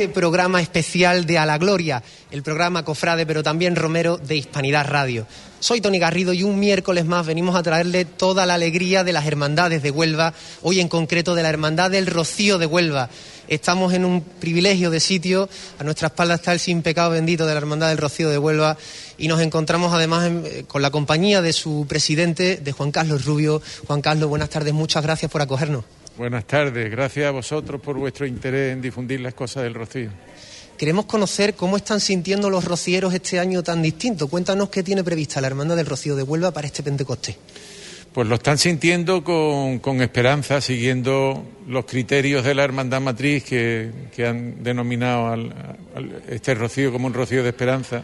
Este programa especial de A la Gloria, el programa Cofrade, pero también Romero de Hispanidad Radio. Soy Tony Garrido y un miércoles más venimos a traerle toda la alegría de las hermandades de Huelva, hoy en concreto de la Hermandad del Rocío de Huelva. Estamos en un privilegio de sitio, a nuestra espalda está el sin pecado bendito de la Hermandad del Rocío de Huelva y nos encontramos además eh, con la compañía de su presidente, de Juan Carlos Rubio. Juan Carlos, buenas tardes, muchas gracias por acogernos. Buenas tardes, gracias a vosotros por vuestro interés en difundir las cosas del Rocío. Queremos conocer cómo están sintiendo los rocieros este año tan distinto. Cuéntanos qué tiene prevista la Hermandad del Rocío de Huelva para este Pentecostés. Pues lo están sintiendo con, esperanza, siguiendo los criterios de la Hermandad Matriz que, han denominado este rocío como un rocío de esperanza,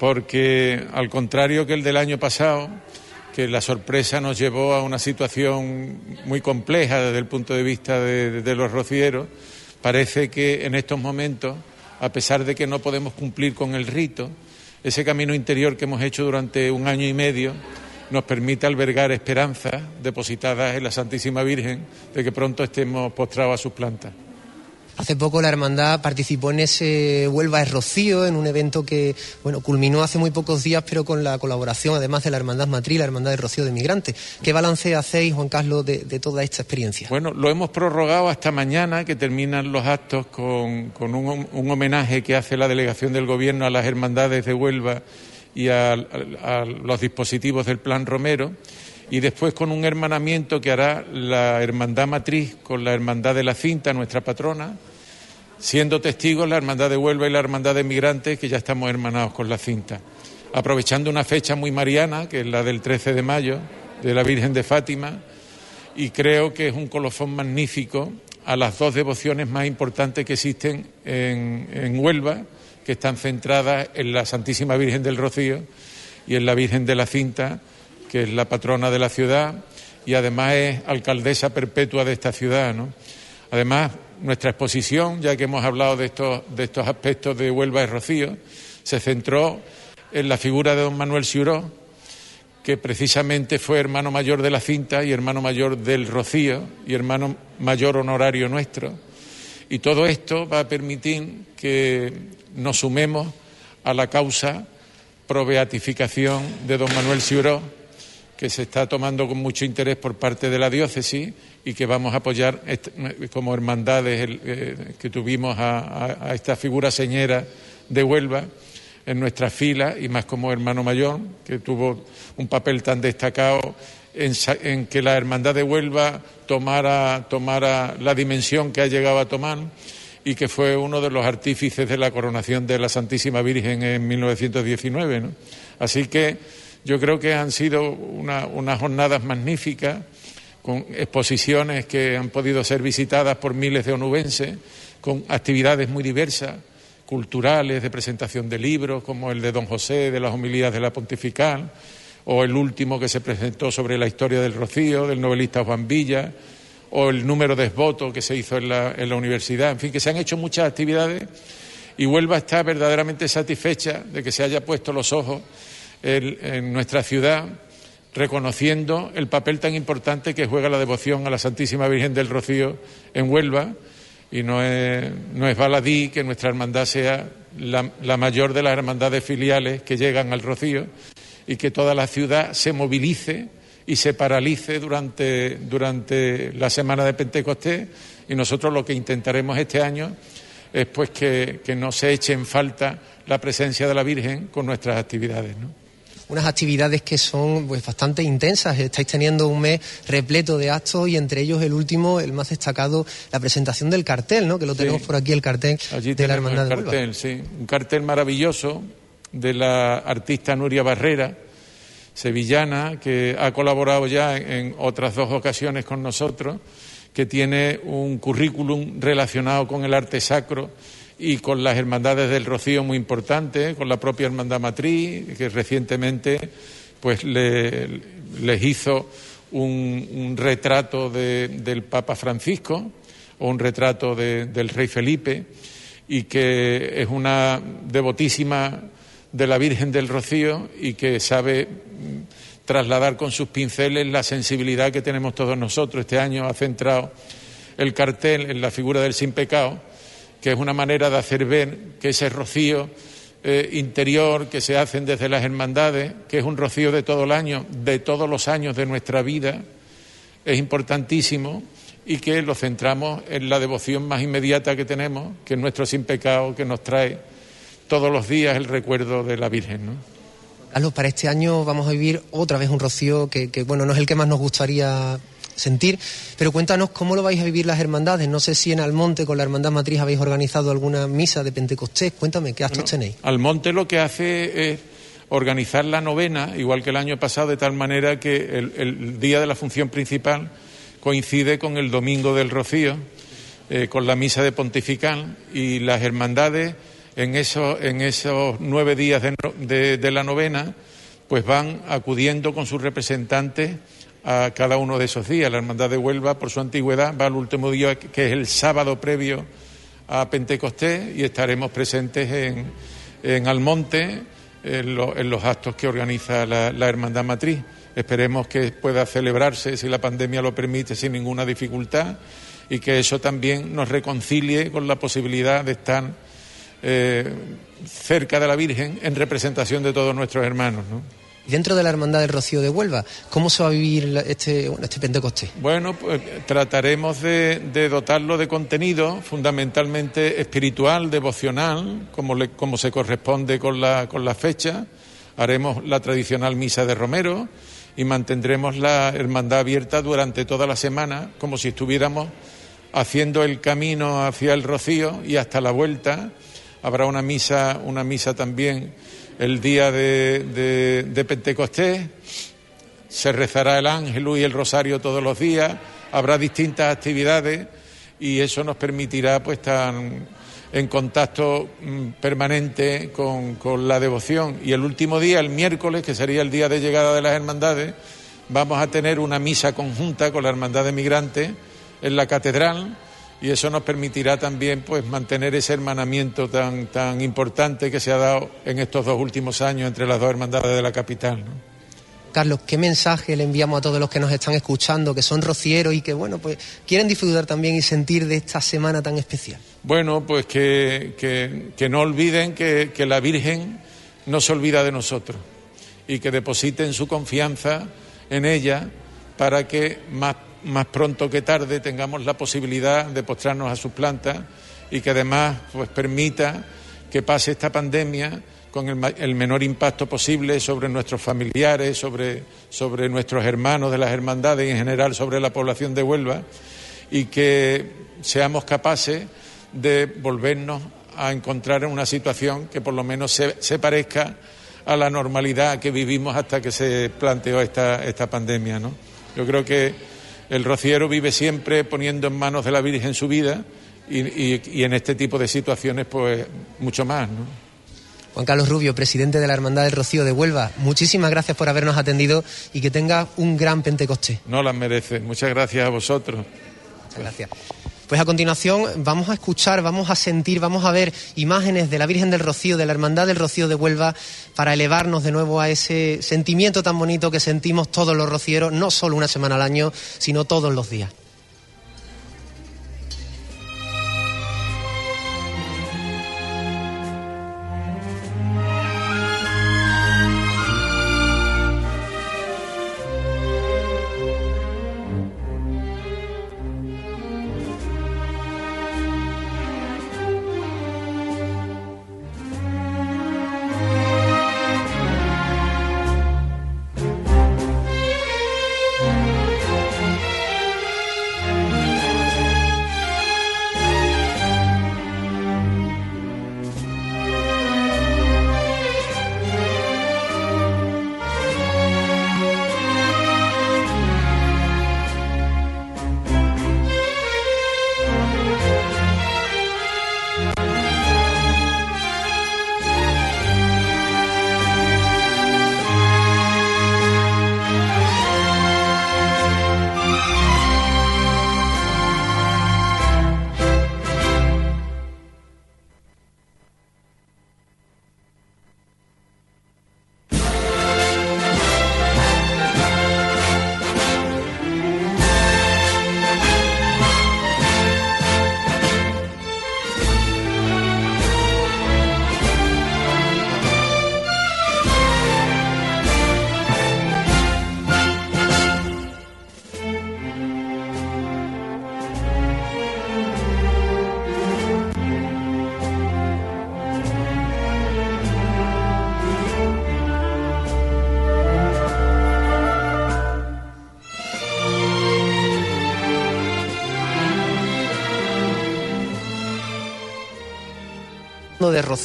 porque al contrario que el del año pasado, que la sorpresa nos llevó a una situación muy compleja desde el punto de vista de, los rocieros. Parece que en estos momentos, a pesar de que no podemos cumplir con el rito, ese camino interior que hemos hecho durante un año y medio nos permite albergar esperanzas depositadas en la Santísima Virgen de que pronto estemos postrados a sus plantas. Hace poco la hermandad participó en ese Huelva es Rocío, en un evento que bueno culminó hace muy pocos días, pero con la colaboración además de la hermandad matriz, la hermandad de Rocío de Migrantes. ¿Qué balance hacéis, Juan Carlos, de, toda esta experiencia? Bueno, lo hemos prorrogado hasta mañana, que terminan los actos con, un, homenaje que hace la delegación del Gobierno a las hermandades de Huelva y a los dispositivos del Plan Romero y después con un hermanamiento que hará la Hermandad Matriz con la Hermandad de la Cinta, nuestra patrona, siendo testigos la Hermandad de Huelva y la Hermandad de Migrantes, que ya estamos hermanados con la cinta. Aprovechando una fecha muy mariana, que es la del 13 de mayo, de la Virgen de Fátima, y creo que es un colofón magnífico a las dos devociones más importantes que existen en, en Huelva, que están centradas en la Santísima Virgen del Rocío y en la Virgen de la Cinta, que es la patrona de la ciudad y además es alcaldesa perpetua de esta ciudad. ¿no? Además, nuestra exposición, ya que hemos hablado de estos, de estos aspectos de Huelva y Rocío, se centró en la figura de don Manuel Ciuró, que precisamente fue hermano mayor de la cinta y hermano mayor del Rocío y hermano mayor honorario nuestro. Y todo esto va a permitir que nos sumemos a la causa pro beatificación de don Manuel Ciuró que se está tomando con mucho interés por parte de la diócesis y que vamos a apoyar como hermandades eh, que tuvimos a, esta figura señera de Huelva en nuestra fila y más como hermano mayor, que tuvo un papel tan destacado en, que la hermandad de Huelva tomara, tomara la dimensión que ha llegado a tomar y que fue uno de los artífices de la coronación de la Santísima Virgen en 1919. Así que yo creo que han sido unas jornadas magníficas, con exposiciones que han podido ser visitadas por miles de onubenses, con actividades muy diversas, culturales, de presentación de libros, como el de Don José, de las homilías de la Pontifical, o el último que se presentó sobre la historia del Rocío, del novelista Juan Villa, o el número de votos que se hizo en la, en la universidad. En fin, que se han hecho muchas actividades y Huelva está verdaderamente satisfecha de que se haya puesto los ojos en nuestra ciudad, reconociendo el papel tan importante que juega la devoción a la Santísima Virgen del Rocío en Huelva. Y no es, no baladí que nuestra hermandad sea la, mayor de las hermandades filiales que llegan al Rocío y que toda la ciudad se movilice y se paralice durante, durante la semana de Pentecostés. Y nosotros lo que intentaremos este año es pues que, no se eche en falta la presencia de la Virgen con nuestras actividades. Unas actividades que son pues bastante intensas. Estáis teniendo un mes repleto de actos y entre ellos el último, el más destacado, la presentación del cartel, ¿no? Que lo tenemos por aquí el cartel de la Hermandad el cartel, sí, un cartel maravilloso de la artista Nuria Barrera, sevillana, que ha colaborado ya en otras dos ocasiones con nosotros, que tiene un currículum relacionado con el arte sacro y con las hermandades del Rocío muy importantes, con la propia Hermandad Matriz, que recientemente pues les hizo un, retrato del Papa Francisco o un retrato del Rey Felipe y que es una devotísima de la Virgen del Rocío y que sabe mm, trasladar con sus pinceles la sensibilidad que tenemos todos nosotros. Este año ha centrado el cartel en la figura del sin pecado que es una manera de hacer ver que ese rocío eh, interior que se hacen desde las hermandades, que es un rocío de todo el año, de todos los años de nuestra vida, es importantísimo y que lo centramos en la devoción más inmediata que tenemos, que es nuestro sin pecado, que nos trae todos los días el recuerdo de la Virgen. ¿no? Carlos, para este año vamos a vivir otra vez un rocío que, que, bueno, no es el que más nos gustaría sentir. Pero cuéntanos cómo lo vais a vivir las hermandades. No sé si en Almonte con la Hermandad Matriz habéis organizado alguna misa de Pentecostés. Cuéntame, ¿qué actos tenéis? Almonte lo que hace es organizar la novena, igual que el año pasado, de tal manera que el, día de la función principal coincide con el domingo del Rocío, eh, con la misa de Pontifical, y las hermandades en esos, en esos nueve días de la novena, pues van acudiendo con sus representantes a cada uno de esos días. La Hermandad de Huelva, por su antigüedad, va al último día, que es el sábado previo a Pentecostés, y estaremos presentes en, en Almonte, en, los actos que organiza la, Hermandad Matriz. Esperemos que pueda celebrarse, si la pandemia lo permite, sin ninguna dificultad y que eso también nos reconcilie con la posibilidad de estar eh, cerca de la Virgen en representación de todos nuestros hermanos. ¿no? Dentro de la Hermandad del Rocío de Huelva, ¿cómo se va a vivir este, este Pentecostés? Bueno, pues trataremos de, dotarlo de contenido fundamentalmente espiritual, devocional, como, como se corresponde con la, con la fecha. Haremos la tradicional misa de Romero y mantendremos la hermandad abierta durante toda la semana, como si estuviéramos haciendo el camino hacia el Rocío y hasta la vuelta. Habrá una misa, una misa también el día de, Pentecostés, se rezará el ángel y el rosario todos los días, habrá distintas actividades y eso nos permitirá pues estar en contacto mm, permanente con, con, la devoción. Y el último día, el miércoles, que sería el día de llegada de las hermandades, vamos a tener una misa conjunta con la Hermandad de Migrantes en la catedral y eso nos permitirá también pues mantener ese hermanamiento tan tan importante que se ha dado en estos dos últimos años entre las dos hermandades de la capital. Carlos, ¿qué mensaje le enviamos a todos los que nos están escuchando, que son rocieros y que bueno, pues quieren disfrutar también y sentir de esta semana tan especial? Bueno, pues que, que, no olviden que, que la Virgen no se olvida de nosotros y que depositen su confianza en ella para que más más pronto que tarde tengamos la posibilidad de postrarnos a sus plantas y que además pues permita que pase esta pandemia con el, menor impacto posible sobre nuestros familiares, sobre, sobre nuestros hermanos de las hermandades y en general sobre la población de Huelva y que seamos capaces de volvernos a encontrar en una situación que por lo menos se, se parezca a la normalidad que vivimos hasta que se planteó esta, esta pandemia. ¿no? Yo creo que el rociero vive siempre poniendo en manos de la Virgen su vida y, en este tipo de situaciones, pues mucho más. ¿no? Juan Carlos Rubio, presidente de la Hermandad del Rocío de Huelva, muchísimas gracias por habernos atendido y que tenga un gran Pentecostés. No las merece. Muchas gracias a vosotros. Muchas gracias. Pues a continuación vamos a escuchar, vamos a sentir, vamos a ver imágenes de la Virgen del Rocío, de la Hermandad del Rocío de Huelva, para elevarnos de nuevo a ese sentimiento tan bonito que sentimos todos los rocieros, no solo una semana al año, sino todos los días.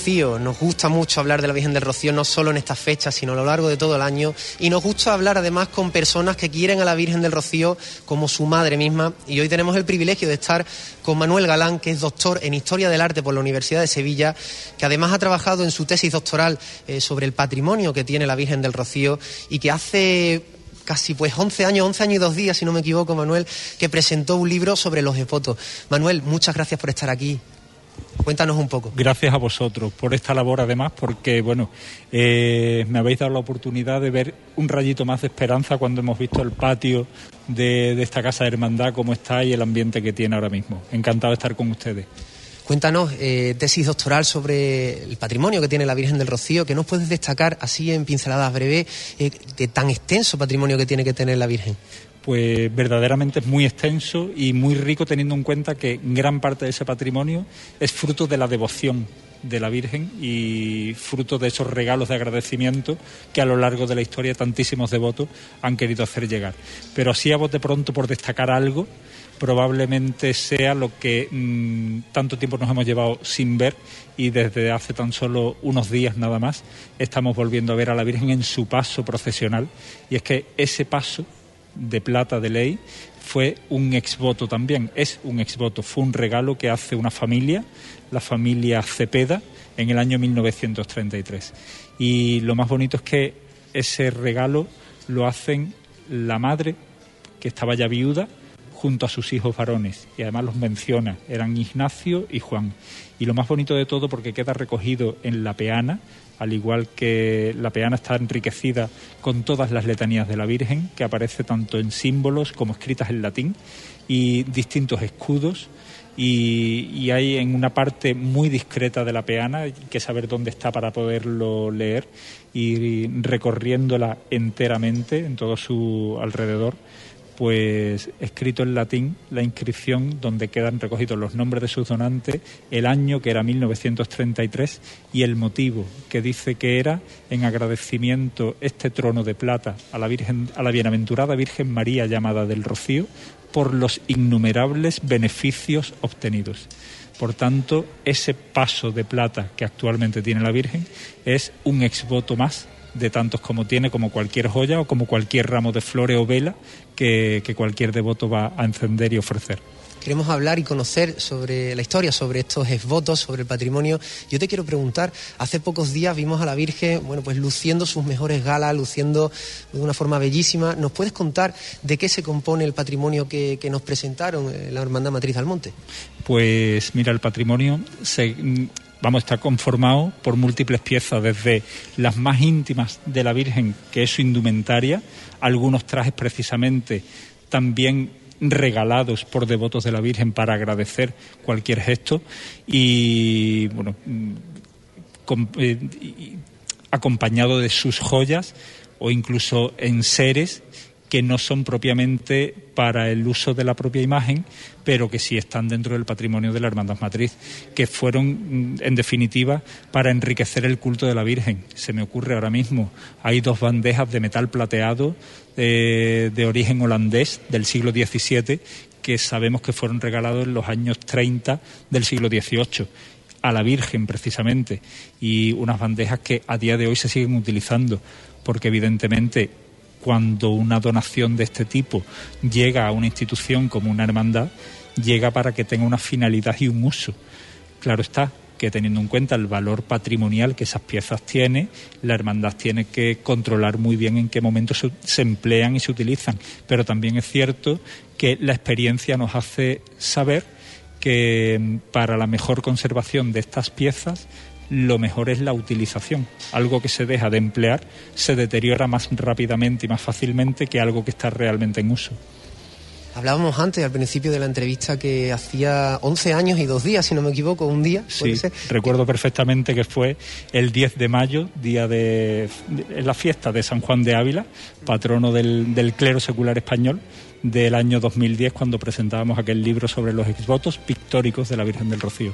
Nos gusta mucho hablar de la Virgen del Rocío, no solo en estas fechas, sino a lo largo de todo el año. Y nos gusta hablar además con personas que quieren a la Virgen del Rocío como su madre misma. Y hoy tenemos el privilegio de estar con Manuel Galán, que es doctor en Historia del Arte por la Universidad de Sevilla, que además ha trabajado en su tesis doctoral eh, sobre el patrimonio que tiene la Virgen del Rocío y que hace casi pues 11 años, 11 años y dos días, si no me equivoco, Manuel, que presentó un libro sobre los devotos. Manuel, muchas gracias por estar aquí. Cuéntanos un poco. Gracias a vosotros por esta labor, además, porque, bueno, eh, me habéis dado la oportunidad de ver un rayito más de esperanza cuando hemos visto el patio de, de esta casa de hermandad, cómo está y el ambiente que tiene ahora mismo. Encantado de estar con ustedes. Cuéntanos, eh, tesis doctoral sobre el patrimonio que tiene la Virgen del Rocío, que nos puedes destacar así en pinceladas breves eh, de tan extenso patrimonio que tiene que tener la Virgen pues verdaderamente es muy extenso y muy rico teniendo en cuenta que gran parte de ese patrimonio es fruto de la devoción de la Virgen y fruto de esos regalos de agradecimiento que a lo largo de la historia tantísimos devotos han querido hacer llegar. Pero así a de pronto por destacar algo, probablemente sea lo que mm, tanto tiempo nos hemos llevado sin ver y desde hace tan solo unos días nada más estamos volviendo a ver a la Virgen en su paso procesional y es que ese paso de plata de ley fue un exvoto también, es un exvoto, fue un regalo que hace una familia, la familia Cepeda, en el año 1933. Y lo más bonito es que ese regalo lo hacen la madre, que estaba ya viuda, junto a sus hijos varones. Y además los menciona, eran Ignacio y Juan. Y lo más bonito de todo, porque queda recogido en la peana, al igual que la peana está enriquecida con todas las letanías de la Virgen, que aparece tanto en símbolos como escritas en latín, y distintos escudos. Y, hay en una parte muy discreta de la peana, que saber dónde está para poderlo leer, y recorriéndola enteramente en todo su alrededor, pues escrito en latín la inscripción donde quedan recogidos los nombres de sus donantes, el año que era 1933 y el motivo que dice que era en agradecimiento este trono de plata a la Virgen a la bienaventurada Virgen María llamada del Rocío por los innumerables beneficios obtenidos. Por tanto, ese paso de plata que actualmente tiene la Virgen es un exvoto más de tantos como tiene, como cualquier joya o como cualquier ramo de flores o vela que, cualquier devoto va a encender y ofrecer queremos hablar y conocer sobre la historia, sobre estos votos, sobre el patrimonio. Yo te quiero preguntar, hace pocos días vimos a la Virgen, bueno, pues luciendo sus mejores galas, luciendo de una forma bellísima. ¿Nos puedes contar de qué se compone el patrimonio que, que nos presentaron en la Hermandad Matriz del Monte? Pues mira, el patrimonio se, vamos, está conformado por múltiples piezas, desde las más íntimas de la Virgen, que es su indumentaria, algunos trajes precisamente también regalados por devotos de la Virgen para agradecer cualquier gesto y bueno eh, acompañado de sus joyas o incluso en seres que no son propiamente para el uso de la propia imagen, pero que sí están dentro del patrimonio de la Hermandad Matriz, que fueron, mm, en definitiva, para enriquecer el culto de la Virgen. Se me ocurre ahora mismo, hay dos bandejas de metal plateado de, de origen holandés del siglo XVII que sabemos que fueron regalados en los años 30 del siglo XVIII a la Virgen precisamente y unas bandejas que a día de hoy se siguen utilizando porque evidentemente cuando una donación de este tipo llega a una institución como una hermandad, llega para que tenga una finalidad y un uso. Claro está que teniendo en cuenta el valor patrimonial que esas piezas tienen, la hermandad tiene que controlar muy bien en qué momento se, emplean y se utilizan. Pero también es cierto que la experiencia nos hace saber que mm, para la mejor conservación de estas piezas lo mejor es la utilización. Algo que se deja de emplear se deteriora más rápidamente y más fácilmente que algo que está realmente en uso. Hablábamos antes, al principio de la entrevista, que hacía 11 años y dos días, si no me equivoco, un día. Sí, recuerdo perfectamente que fue el 10 de mayo, día de, la fiesta de San Juan de Ávila, patrono del, del clero secular español, del año 2010, cuando presentábamos aquel libro sobre los exvotos pictóricos de la Virgen del Rocío.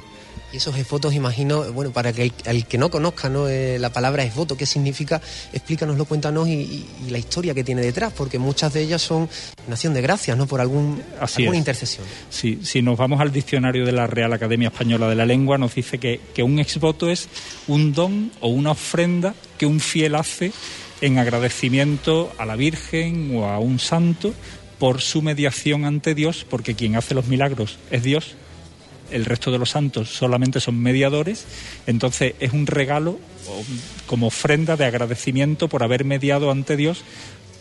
Y esos votos, imagino, bueno, para que el, que no conozca ¿no? Eh, la palabra voto, qué significa, explícanoslo, cuénnos y, y, la historia que tiene detrás, porque muchas de ellas son nación de gracias, ¿no? Por algún, alguna intercesión. Sí, si nos vamos al diccionario de la Real Academia Española de la Lengua, nos dice que, que un exvoto es un don o una ofrenda que un fiel hace en agradecimiento a la Virgen o a un santo por su mediación ante Dios, porque quien hace los milagros es Dios el resto de los santos solamente son mediadores, entonces es un regalo como ofrenda de agradecimiento por haber mediado ante Dios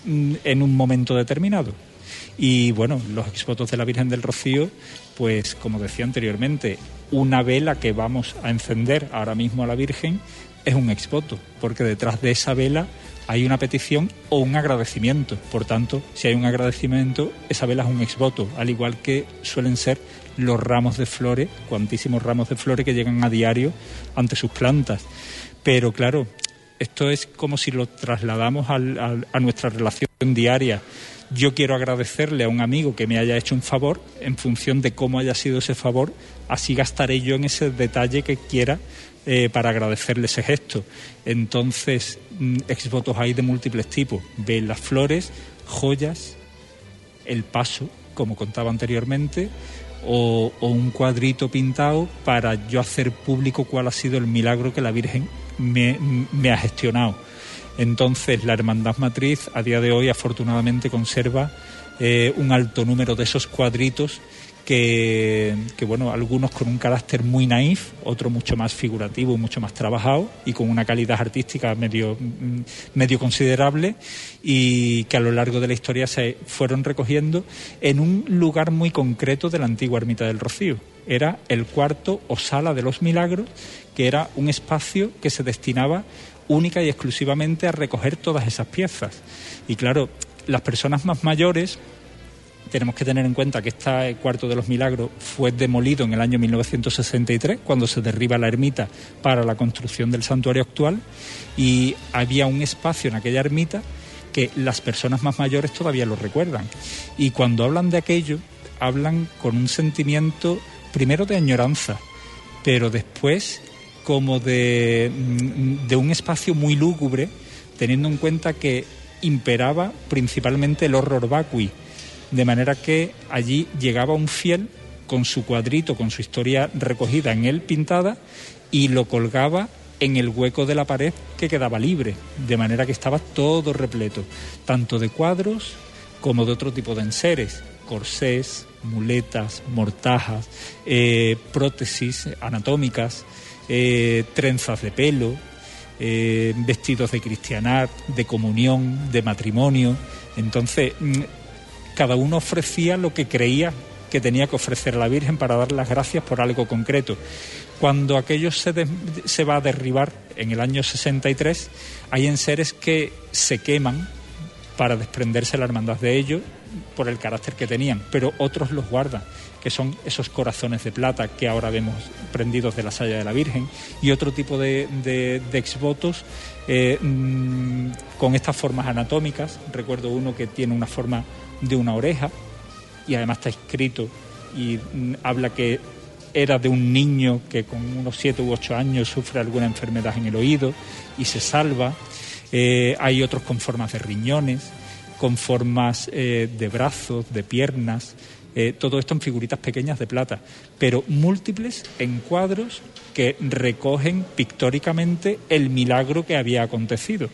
mm, en un momento determinado. Y bueno, los exvotos de la Virgen del Rocío, pues como decía anteriormente, una vela que vamos a encender ahora mismo a la Virgen es un exvoto, porque detrás de esa vela hay una petición o un agradecimiento. Por tanto, si hay un agradecimiento, esa vela es un exvoto, al igual que suelen ser los ramos de flores, cuantísimos ramos de flores que llegan a diario ante sus plantas. Pero claro, esto es como si lo trasladamos a nuestra relación diaria. Yo quiero agradecerle a un amigo que me haya hecho un favor, en función de cómo haya sido ese favor, así gastaré yo en ese detalle que quiera eh, para agradecerle ese gesto. Entonces, mm, exvotos hay de múltiples tipos. las flores, joyas, el paso, como contaba anteriormente, o, un cuadrito pintado para yo hacer público cuál ha sido el milagro que la Virgen me, ha gestionado. Entonces, la Hermandad Matriz a día de hoy afortunadamente conserva eh, un alto número de esos cuadritos que, bueno, algunos con un carácter muy naif, otros mucho más figurativo y mucho más trabajado y con una calidad artística medio, medio considerable y que a lo largo de la historia se fueron recogiendo en un lugar muy concreto de la antigua ermita del Rocío. Era el cuarto o sala de los milagros, que era un espacio que se destinaba única y exclusivamente a recoger todas esas piezas. Y claro, las personas más mayores tenemos que tener en cuenta que este cuarto de los milagros fue demolido en el año 1963, cuando se derriba la ermita para la construcción del santuario actual, y había un espacio en aquella ermita que las personas más mayores todavía lo recuerdan. Y cuando hablan de aquello, hablan con un sentimiento primero de añoranza, pero después como de, de un espacio muy lúgubre, teniendo en cuenta que imperaba principalmente el horror vacui de manera que allí llegaba un fiel con su cuadrito, con su historia recogida en él pintada, y lo colgaba en el hueco de la pared que quedaba libre, de manera que estaba todo repleto, tanto de cuadros como de otro tipo de enseres, corsés, muletas, mortajas, eh, prótesis anatómicas, eh, trenzas de pelo, eh, vestidos de cristianar, de comunión, de matrimonio. Entonces, mm, cada uno ofrecía lo que creía que tenía que ofrecer a la Virgen para dar las gracias por algo concreto. Cuando aquello se, se va a derribar en el año 63, hay enseres que se queman para desprenderse la hermandad de ellos por el carácter que tenían, pero otros los guardan, que son esos corazones de plata que ahora vemos prendidos de la saya de la Virgen, y otro tipo de, de, exvotos eh, mm, con estas formas anatómicas. Recuerdo uno que tiene una forma de una oreja y además está escrito y habla que era de un niño que con unos siete u ocho años sufre alguna enfermedad en el oído y se salva. Eh, hay otros con formas de riñones, con formas eh, de brazos, de piernas, eh, todo esto en figuritas pequeñas de plata, pero múltiples en cuadros que recogen pictóricamente el milagro que había acontecido.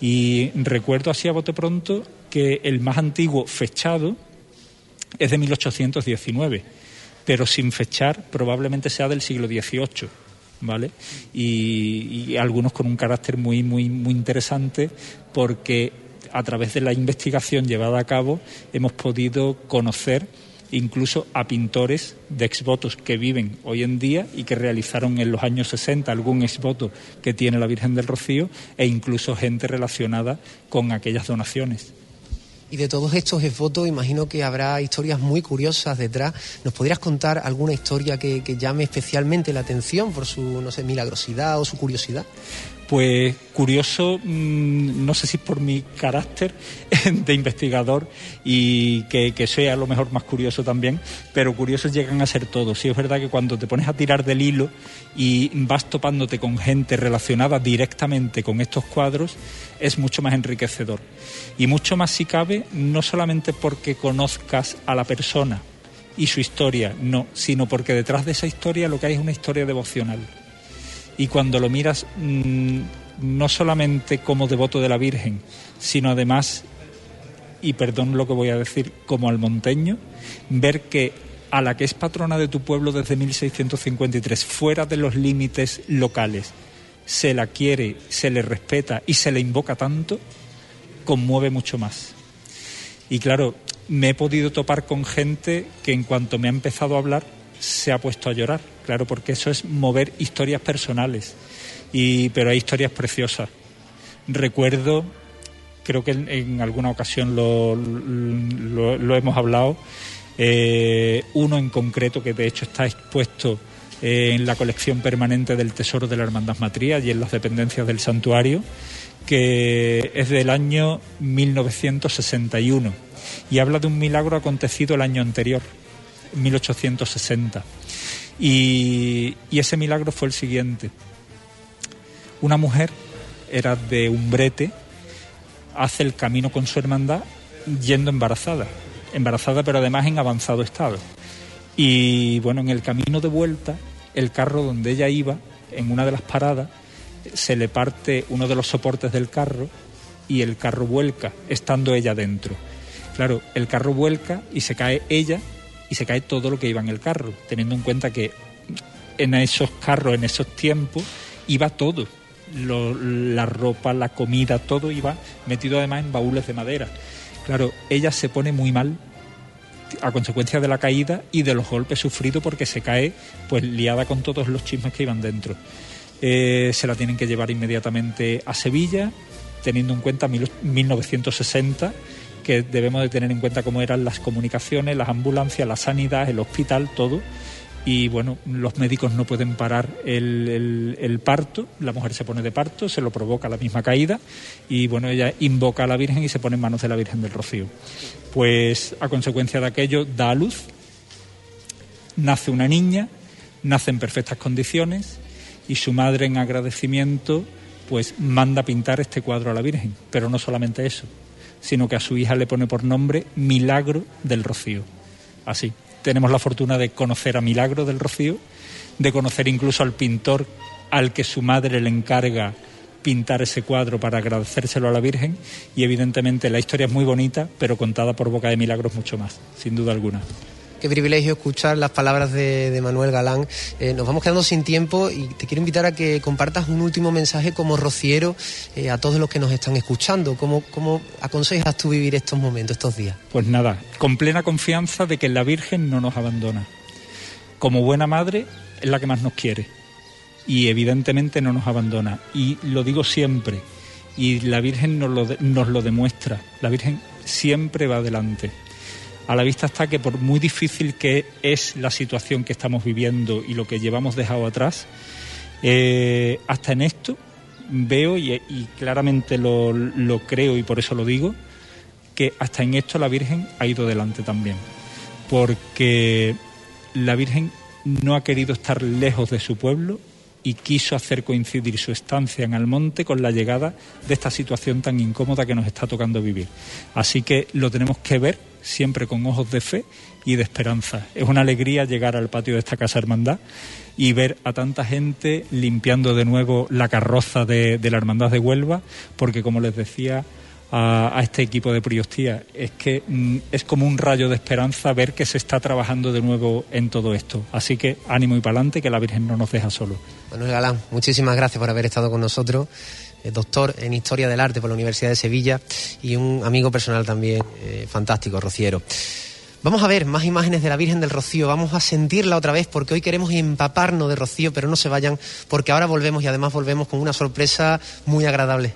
Y recuerdo así a bote pronto que el más antiguo fechado es de 1819, pero sin fechar probablemente sea del siglo XVIII. ¿Vale? Y, algunos con un carácter muy, muy, muy interesante porque a través de la investigación llevada a cabo hemos podido conocer incluso a pintores de exvotos que viven hoy en día y que realizaron en los años 60 algún exvoto que tiene la Virgen del Rocío e incluso gente relacionada con aquellas donaciones. Y de todos estos exvotos, imagino que habrá historias muy curiosas detrás. ¿Nos podrías contar alguna historia que, que llame especialmente la atención por su, no sé, milagrosidad o su curiosidad? Pues curioso, mm, no sé si por mi carácter de investigador y que, sea a lo mejor más curioso también, pero curiosos llegan a ser todos. Sí es verdad que cuando te pones a tirar del hilo y vas topándote con gente relacionada directamente con estos cuadros, es mucho más enriquecedor. Y mucho más si cabe, no solamente porque conozcas a la persona y su historia, no, sino porque detrás de esa historia lo que hay es una historia devocional y cuando lo miras mm, no solamente como devoto de la Virgen, sino además, y perdón lo que voy a decir, como almonteño, ver que a la que es patrona de tu pueblo desde 1653, fuera de los límites locales, se la quiere, se le respeta y se le invoca tanto, conmueve mucho más. Y claro, me he podido topar con gente que en cuanto me ha empezado a hablar se ha puesto a llorar, claro, porque eso es mover historias personales, y, pero hay historias preciosas. Recuerdo, creo que en, alguna ocasión lo, lo, hemos hablado, eh, uno en concreto que de hecho está expuesto eh, en la colección permanente del Tesoro de la Hermandad Matría y en las dependencias del santuario, que es del año 1961 y habla de un milagro acontecido el año anterior, 1860. Y, ese milagro fue el siguiente. Una mujer, era de un brete, hace el camino con su hermandad yendo embarazada, embarazada pero además en avanzado estado. Y bueno, en el camino de vuelta, el carro donde ella iba, en una de las paradas, se le parte uno de los soportes del carro y el carro vuelca, estando ella dentro. Claro, el carro vuelca y se cae ella y se cae todo lo que iba en el carro, teniendo en cuenta que en esos carros, en esos tiempos, iba todo. la ropa, la comida, todo iba metido además en baúles de madera. Claro, ella se pone muy mal a consecuencia de la caída y de los golpes sufridos porque se cae pues liada con todos los chismes que iban dentro. Eh, se la tienen que llevar inmediatamente a Sevilla, teniendo en cuenta 1960 que debemos de tener en cuenta cómo eran las comunicaciones, las ambulancias, la sanidad, el hospital, todo. Y bueno, los médicos no pueden parar el, parto, la mujer se pone de parto, se lo provoca la misma caída y bueno, ella invoca a la Virgen y se pone en manos de la Virgen del Rocío. Pues a consecuencia de aquello da a luz, nace una niña, nace en perfectas condiciones y su madre en agradecimiento pues manda pintar este cuadro a la Virgen, pero no solamente eso, sino que a su hija le pone por nombre Milagro del Rocío. Así, tenemos la fortuna de conocer a Milagro del Rocío, de conocer incluso al pintor al que su madre le encarga pintar ese cuadro para agradecérselo a la Virgen y evidentemente la historia es muy bonita, pero contada por boca de Milagros mucho más, sin duda alguna. Qué privilegio escuchar las palabras de, Manuel Galán. Eh, nos vamos quedando sin tiempo y te quiero invitar a que compartas un último mensaje como rociero eh, a todos los que nos están escuchando. ¿Cómo, ¿Cómo aconsejas tú vivir estos momentos, estos días? Pues nada, con plena confianza de que la Virgen no nos abandona. Como buena madre es la que más nos quiere y evidentemente no nos abandona. Y lo digo siempre, y la Virgen nos lo, nos lo demuestra, la Virgen siempre va adelante a la vista está que por muy difícil que es la situación que estamos viviendo y lo que llevamos dejado atrás, eh, hasta en esto veo y, claramente lo, lo, creo y por eso lo digo, que hasta en esto la Virgen ha ido delante también, porque la Virgen no ha querido estar lejos de su pueblo y quiso hacer coincidir su estancia en Almonte con la llegada de esta situación tan incómoda que nos está tocando vivir. Así que lo tenemos que ver siempre con ojos de fe y de esperanza. Es una alegría llegar al patio de esta Casa Hermandad y ver a tanta gente limpiando de nuevo la carroza de, la Hermandad de Huelva, porque como les decía, a, este equipo de Priostía. Es que mm, es como un rayo de esperanza ver que se está trabajando de nuevo en todo esto. Así que ánimo y para adelante, que la Virgen no nos deja solo. Manuel Galán, muchísimas gracias por haber estado con nosotros. Eh, doctor en Historia del Arte por la Universidad de Sevilla y un amigo personal también eh, fantástico, Rociero. Vamos a ver más imágenes de la Virgen del Rocío, vamos a sentirla otra vez porque hoy queremos empaparnos de Rocío, pero no se vayan porque ahora volvemos y además volvemos con una sorpresa muy agradable.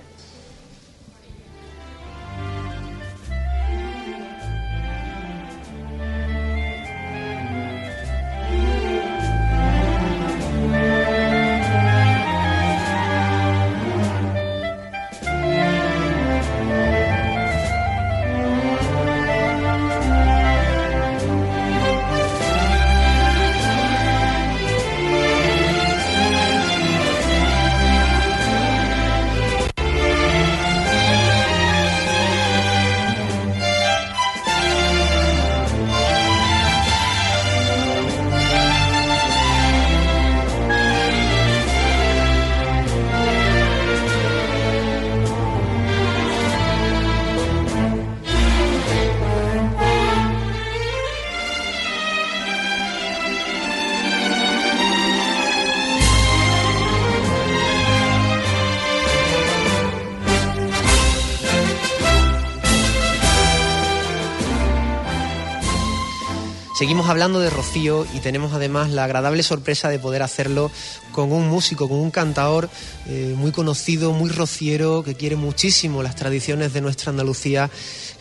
Seguimos hablando de Rocío y tenemos además la agradable sorpresa de poder hacerlo con un músico, con un cantador eh, muy conocido, muy rociero, que quiere muchísimo las tradiciones de nuestra Andalucía.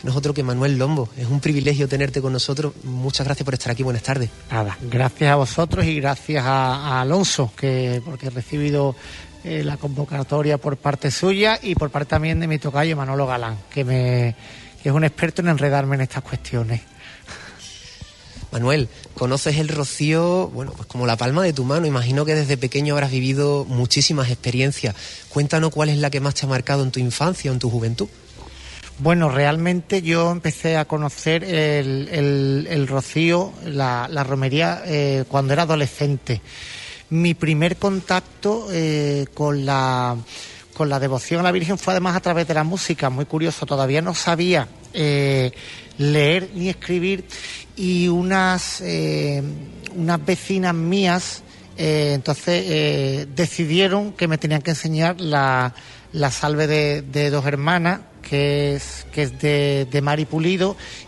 No es otro que Manuel Lombo. Es un privilegio tenerte con nosotros. Muchas gracias por estar aquí. Buenas tardes. Nada, gracias a vosotros y gracias a, Alonso, que porque he recibido eh, la convocatoria por parte suya y por parte también de mi tocayo Manolo Galán, que es un experto en enredarme en estas cuestiones. Manuel, conoces el rocío, bueno, pues como la palma de tu mano. Imagino que desde pequeño habrás vivido muchísimas experiencias. Cuéntanos cuál es la que más te ha marcado en tu infancia o en tu juventud. Bueno, realmente yo empecé a conocer el, rocío, la, romería, eh, cuando era adolescente. Mi primer contacto eh, con la con la devoción a la Virgen fue además a través de la música, muy curioso, todavía no sabía eh, leer ni escribir y unas, eh, unas vecinas mías eh, entonces decidieron que me tenían que enseñar la, la salve de, dos hermanas que es, que es de, de Mari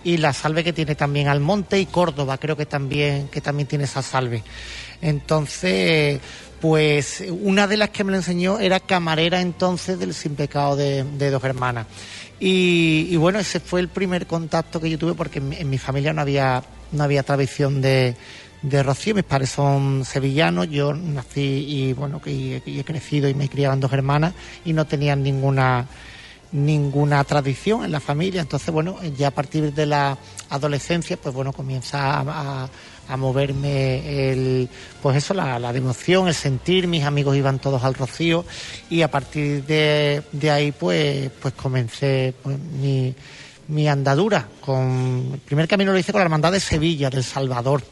y la salve que tiene también Almonte y Córdoba, creo que también, que también tiene esa salve. Entonces, pues una de las que me lo enseñó era camarera entonces del Sin Pecado de, de Dos Hermanas. Y, bueno, ese fue el primer contacto que yo tuve porque en, mi familia no había, no había tradición de, de Rocío. Mis padres son sevillanos, yo nací y bueno, que he crecido y me criaban dos hermanas y no tenían ninguna ninguna tradición en la familia. Entonces, bueno, ya a partir de la adolescencia, pues bueno, comienza a moverme el, pues eso, la, la, devoción, el sentir, mis amigos iban todos al rocío y a partir de, de ahí pues, pues comencé pues, mi, mi andadura. Con, el primer camino lo hice con la Hermandad de Sevilla, del Salvador.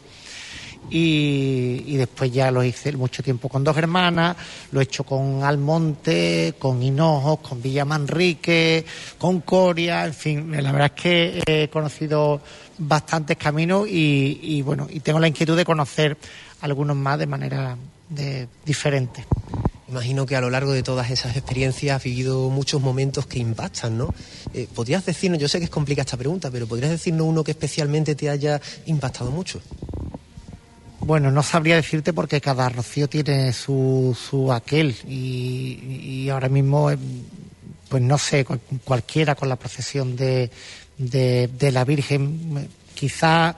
Y, después ya lo hice mucho tiempo con dos hermanas, lo he hecho con Almonte, con Hinojos, con Villa Manrique, con Coria, en fin, la verdad es que he conocido bastantes caminos y, bueno, y tengo la inquietud de conocer algunos más de manera diferente. Imagino que a lo largo de todas esas experiencias has vivido muchos momentos que impactan, ¿no? Eh, ¿Podrías decirnos, yo sé que es complicada esta pregunta, pero ¿podrías decirnos uno que especialmente te haya impactado mucho? Bueno, no sabría decirte porque cada rocío tiene su, su aquel y, ahora mismo, eh, pues no sé, cualquiera con la procesión de, de, la Virgen, quizá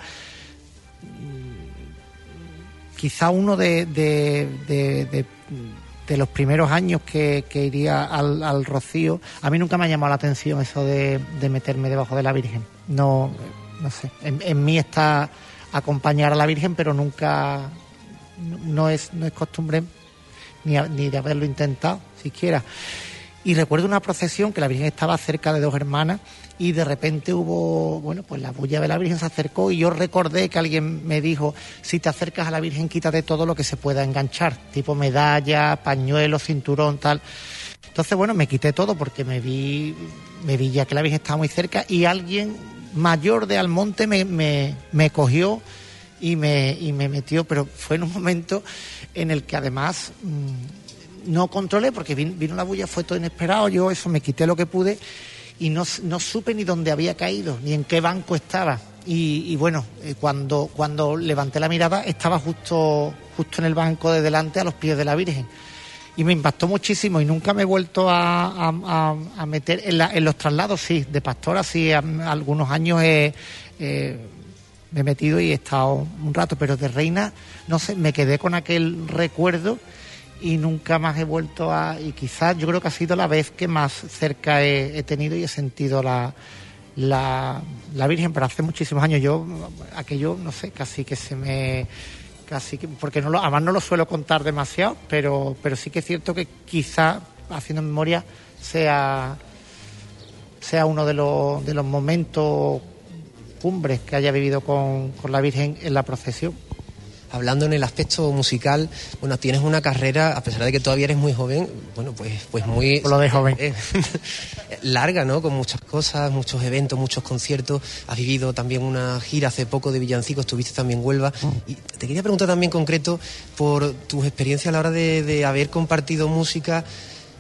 quizá uno de, de, de, los primeros años que, iría al, Rocío, a mí nunca me ha llamado la atención eso de, meterme debajo de la Virgen. No, no sé, en, mí está acompañar a la Virgen, pero nunca, no es, no es costumbre ni, ni de haberlo intentado siquiera. Y recuerdo una procesión que la Virgen estaba cerca de dos hermanas y de repente hubo, bueno, pues la bulla de la Virgen se acercó y yo recordé que alguien me dijo, si te acercas a la Virgen quítate todo lo que se pueda enganchar, tipo medalla, pañuelo, cinturón, tal. Entonces, bueno, me quité todo porque me vi, me vi ya que la Virgen estaba muy cerca y alguien mayor de Almonte me, me, me cogió y me, y me metió, pero fue en un momento en el que además... Mm, no controlé porque vino, la bulla, fue todo inesperado, yo eso me quité lo que pude y no, supe ni dónde había caído, ni en qué banco estaba. Y, bueno, eh, cuando, cuando levanté la mirada estaba justo, justo en el banco de delante a los pies de la Virgen. Y me impactó muchísimo y nunca me he vuelto a, meter en, los traslados, sí, de pastora, sí, algunos años he, me he metido y he estado un rato, pero de reina, no sé, me quedé con aquel recuerdo y nunca más he vuelto a... Y quizás yo creo que ha sido la vez que más cerca he, tenido y he sentido la, la, la, Virgen, pero hace muchísimos años yo, aquello, no sé, casi que se me... Casi que, porque no lo, además no lo suelo contar demasiado, pero, pero sí que es cierto que quizá, haciendo memoria, sea, sea uno de los, de los momentos cumbres que haya vivido con, con la Virgen en la procesión hablando en el aspecto musical, bueno, tienes una carrera, a pesar de que todavía eres muy joven, bueno, pues, pues muy... lo de joven. Eh, larga, ¿no? Con muchas cosas, muchos eventos, muchos conciertos. Has vivido también una gira hace poco de Villancico, estuviste también en Huelva. Y te quería preguntar también concreto por tus experiencias a la hora de, haber compartido música,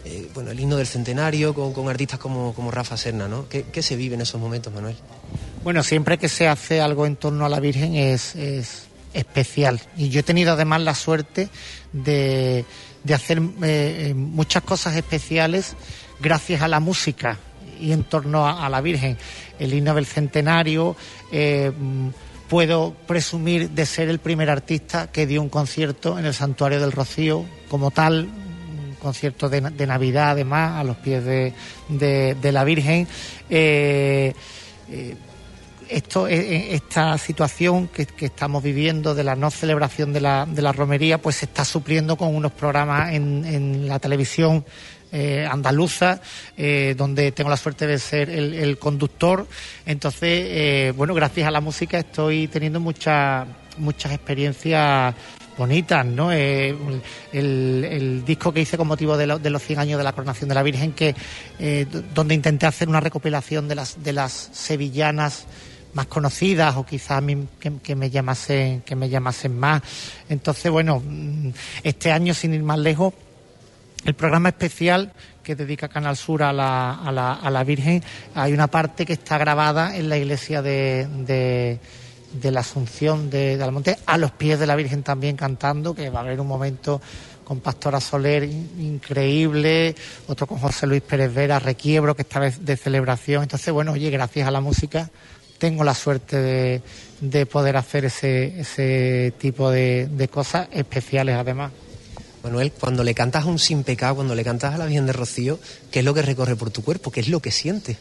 eh, bueno, el himno del centenario con, artistas como, como Rafa Serna, ¿no? ¿Qué, ¿Qué se vive en esos momentos, Manuel? Bueno, siempre que se hace algo en torno a la Virgen es, especial. Y yo he tenido además la suerte de, hacer eh, eh, muchas cosas especiales gracias a la música y en torno a, la Virgen. El himno del centenario, eh, puedo presumir de ser el primer artista que dio un concierto en el Santuario del Rocío como tal, un concierto de, Navidad además, a los pies de, la Virgen. Esto, esta situación que, estamos viviendo de la no celebración de la, de la romería, pues se está supliendo con unos programas en, en la televisión eh, andaluza, eh, donde tengo la suerte de ser el, conductor. Entonces, eh, bueno, gracias a la música estoy teniendo muchas muchas experiencias bonitas, ¿no? el, disco que hice con motivo de, los 100 años de la coronación de la Virgen, que donde intenté hacer una recopilación de las de las sevillanas más conocidas o quizás a mí que, me llamasen que me llamasen más. Entonces, bueno, mm, este año sin ir más lejos el programa especial que dedica Canal Sur a la, a la, a la Virgen, hay una parte que está grabada en la iglesia de, de, la Asunción de, de Almonte, a los pies de la Virgen también cantando, que va a haber un momento con Pastora Soler increíble, otro con José Luis Pérez Vera, Requiebro, que esta vez de celebración. Entonces, bueno, oye, gracias a la música tengo la suerte de, de poder hacer ese, ese tipo de, de cosas especiales además. Manuel, cuando le cantas a un sin pecado, cuando le cantas a la Virgen de Rocío, ¿qué es lo que recorre por tu cuerpo? ¿Qué es lo que sientes?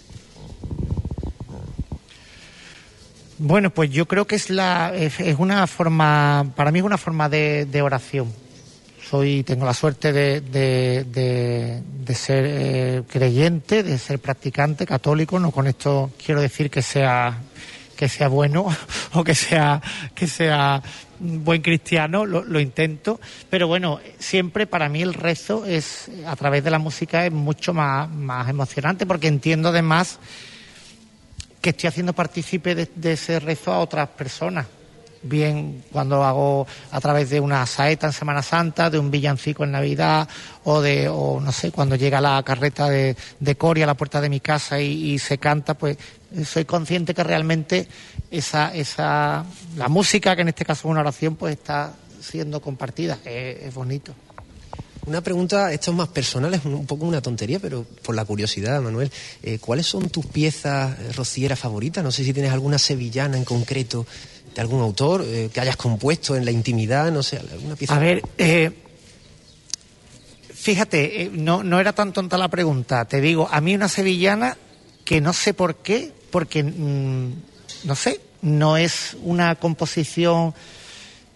Bueno, pues yo creo que es la es, una forma, para mí es una forma de, oración. Soy, tengo la suerte de, de, ser eh, creyente, de ser practicante, católico. No con esto quiero decir que sea que sea bueno o que sea que sea buen cristiano, lo, intento, pero bueno, siempre para mí el rezo es, a través de la música, es mucho más, más emocionante, porque entiendo además que estoy haciendo partícipe de, ese rezo a otras personas bien cuando hago a través de una saeta en Semana Santa, de un villancico en Navidad o de, o no sé, cuando llega la carreta de, de Coria a la puerta de mi casa y, se canta, pues soy consciente que realmente esa, esa, la música, que en este caso es una oración, pues está siendo compartida. Es, bonito. Una pregunta, esto es más personal, es un poco una tontería, pero por la curiosidad, Manuel, eh, ¿cuáles son tus piezas eh, rocieras favoritas? No sé si tienes alguna sevillana en concreto de algún autor eh, que hayas compuesto en la intimidad, no sé, alguna pieza. A ver, fíjate, no, no era tan tonta la pregunta. Te digo, a mí una sevillana que no sé por qué, porque, mm, no sé, no es una composición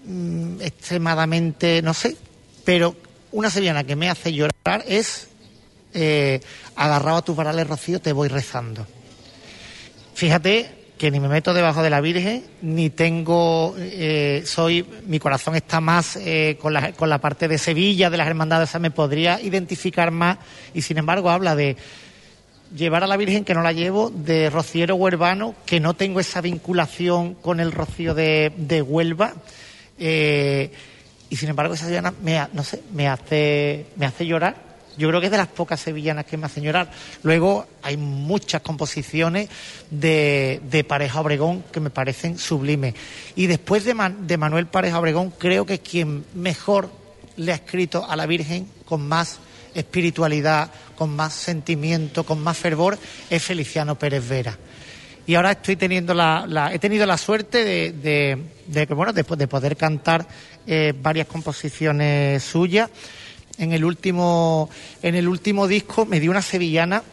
mm, extremadamente, no sé, pero una sevillana que me hace llorar es eh, agarrado a tus varales, Rocío, te voy rezando. Fíjate que ni me meto debajo de la Virgen, ni tengo, eh, soy, mi corazón está más eh, con, la, con la parte de Sevilla, de las hermandades, me podría identificar más, y sin embargo habla de llevar a la Virgen que no la llevo, de rociero huervano, que no tengo esa vinculación con el rocío de, Huelva. Eh, y sin embargo esa sevillana me, no sé, me hace, me hace llorar. Yo creo que es de las pocas sevillanas que me hacen llorar. Luego hay muchas composiciones de, de Pareja Obregón que me parecen sublimes. Y después de, de Manuel Pareja Obregón, creo que quien mejor le ha escrito a la Virgen con más espiritualidad, con más sentimiento, con más fervor, es Feliciano Pérez Vera. Y ahora estoy teniendo la, he tenido la suerte de, de, bueno, de, de poder cantar eh, varias composiciones suyas. En el último, en el último disco me dio una sevillana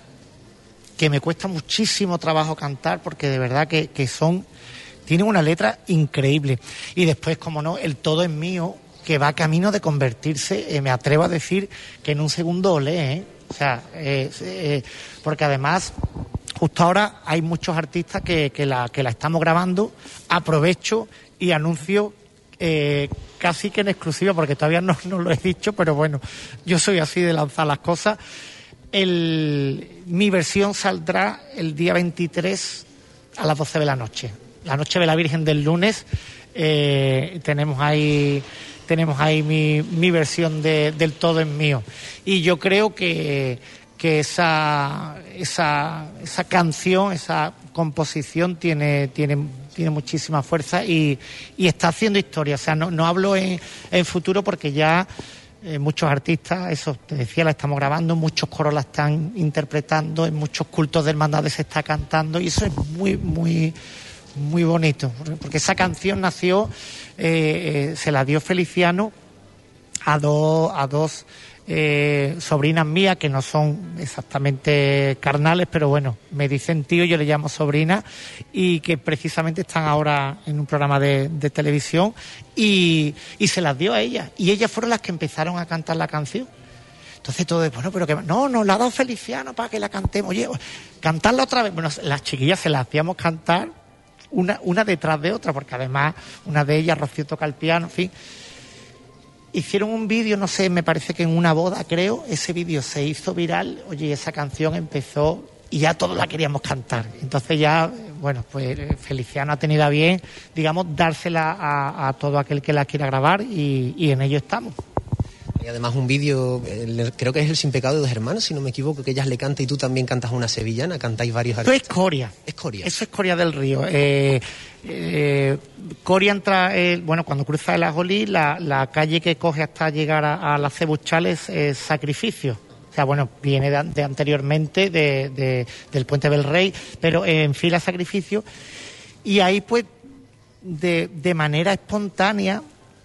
que me cuesta muchísimo trabajo cantar porque de verdad que, que son tienen una letra increíble. Y después, como no, el todo es mío, que va camino de convertirse, eh, me atrevo a decir que en un segundo lee, ¿eh? o sea, eh, porque además justo ahora hay muchos artistas que, la, que la estamos grabando, aprovecho y anuncio casi que en exclusiva, porque todavía no, no, lo he dicho, pero bueno, yo soy así de lanzar las cosas. Mi versión saldrá el día 23 a las 12 de la noche, la noche de la Virgen del lunes. tenemos ahí tenemos ahí mi, mi versión de, del todo en mío. Y yo creo que, que esa, esa, esa canción, esa composición tiene, tiene, tiene muchísima fuerza y, está haciendo historia. O sea, no, no hablo en, futuro porque ya eh, muchos artistas, eso te decía, la estamos grabando, muchos coros la están interpretando, en muchos cultos de hermandades se está cantando y eso es muy, muy, muy bonito, porque esa canción nació, eh, eh, se la dio Feliciano a, dos a dos eh, sobrinas mías que no son exactamente carnales, pero bueno, me dicen tío, yo le llamo sobrina, y que precisamente están ahora en un programa de, televisión y, y se las dio a ellas. Y ellas fueron las que empezaron a cantar la canción. Entonces todo es, bueno, pero que no, nos la ha dado Feliciano para que la cantemos. Oye, cantarla otra vez. Bueno, las chiquillas se las hacíamos cantar una, una detrás de otra, porque además una de ellas, Rocío toca el piano, en fin. Hicieron un vídeo, no sé, me parece que en una boda, creo, ese vídeo se hizo viral, oye, esa canción empezó y ya todos la queríamos cantar. Entonces ya, bueno, pues Feliciano ha tenido a bien, digamos, dársela a, a todo aquel que la quiera grabar y, y en ello estamos. Y además un vídeo, creo que es el Sin Pecado de dos hermanos, si no me equivoco, que ellas le cantan y tú también cantas una sevillana, cantáis varios Eso es artistas. Coria. Es Coria. Eso es Coria del Río. Eh, eh, Coria entra, eh, bueno, cuando cruza el Ajolí, la, la calle que coge hasta llegar a, a la Cebuchal es Sacrificio. O sea, bueno, viene de, de anteriormente de, de- del Puente del Rey, pero en fila Sacrificio. Y ahí, pues, de, de manera espontánea,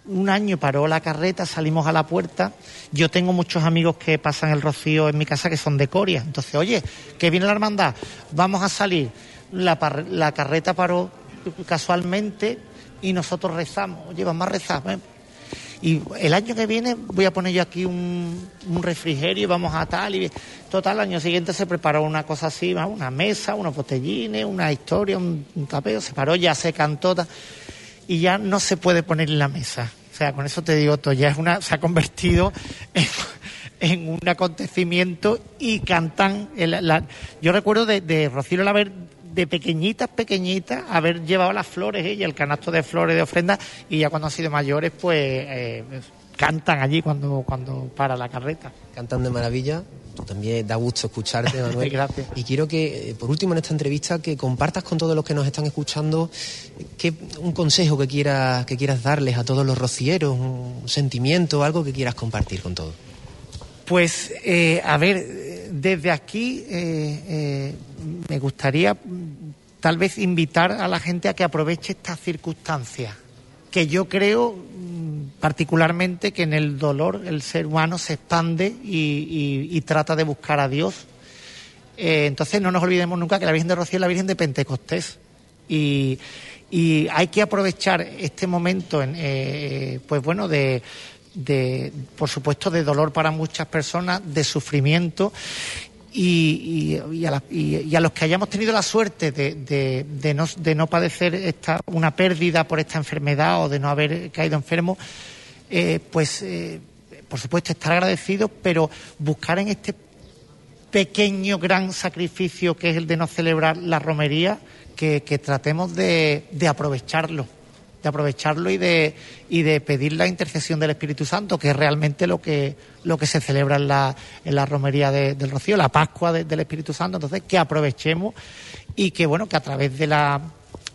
un año paró la carreta, salimos a la puerta. Yo tengo muchos amigos que pasan el rocío en mi casa que son de Coria. Entonces, oye, que viene la hermandad, vamos a salir. La, carreta paró casualmente y nosotros rezamos. Oye, vamos a rezar. Y el año que viene voy a poner yo aquí un, refrigerio y vamos a tal. Y total, el año siguiente se preparó una cosa así, una mesa, unos botellines, una historia, un, un tapeo. Se paró, ya se cantó. y ya no se puede poner en la mesa. Sea, con eso te digo todo, ya es una, se ha convertido en, un acontecimiento y cantan. el- yo recuerdo de, de Rocío haber de pequeñitas, pequeñitas, haber llevado las flores ella, el canasto de flores de ofrenda, y ya cuando han sido mayores, pues eh, cantan allí cuando, cuando para la carreta. Cantan de maravilla. También da gusto escucharte, Manuel. Gracias. Y quiero que, eh, por último, en esta entrevista, que compartas con todos los que nos están escuchando que, un consejo que quieras, que quieras darles a todos los rocieros, un sentimiento, algo que quieras compartir con todos. Pues, eh, a ver, desde aquí eh, eh, me gustaría tal vez invitar a la gente a que aproveche estas circunstancias, que yo creo particularmente que en el dolor el ser humano se expande y, trata de buscar a Dios. Eh, entonces no nos olvidemos nunca que la Virgen de Rocío es la Virgen de Pentecostés. Y, y hay que aprovechar este momento, en, eh, pues bueno, de, de, por supuesto, de dolor para muchas personas, de sufrimiento. Y, a y- a los que hayamos tenido la suerte de, de- no, de no padecer esta, una pérdida por esta enfermedad o de no haber caído enfermo, eh, pues eh, por supuesto estar agradecidos, pero buscar en este pequeño gran sacrificio que es el de no celebrar la romería, que, tratemos de aprovecharlo, de aprovecharlo y de, y de pedir la intercesión del Espíritu Santo, que es realmente lo que, lo que se celebra en la, en la romería de- del Rocío, la Pascua de- del Espíritu Santo. Entonces, que aprovechemos y que, bueno, que a través de la,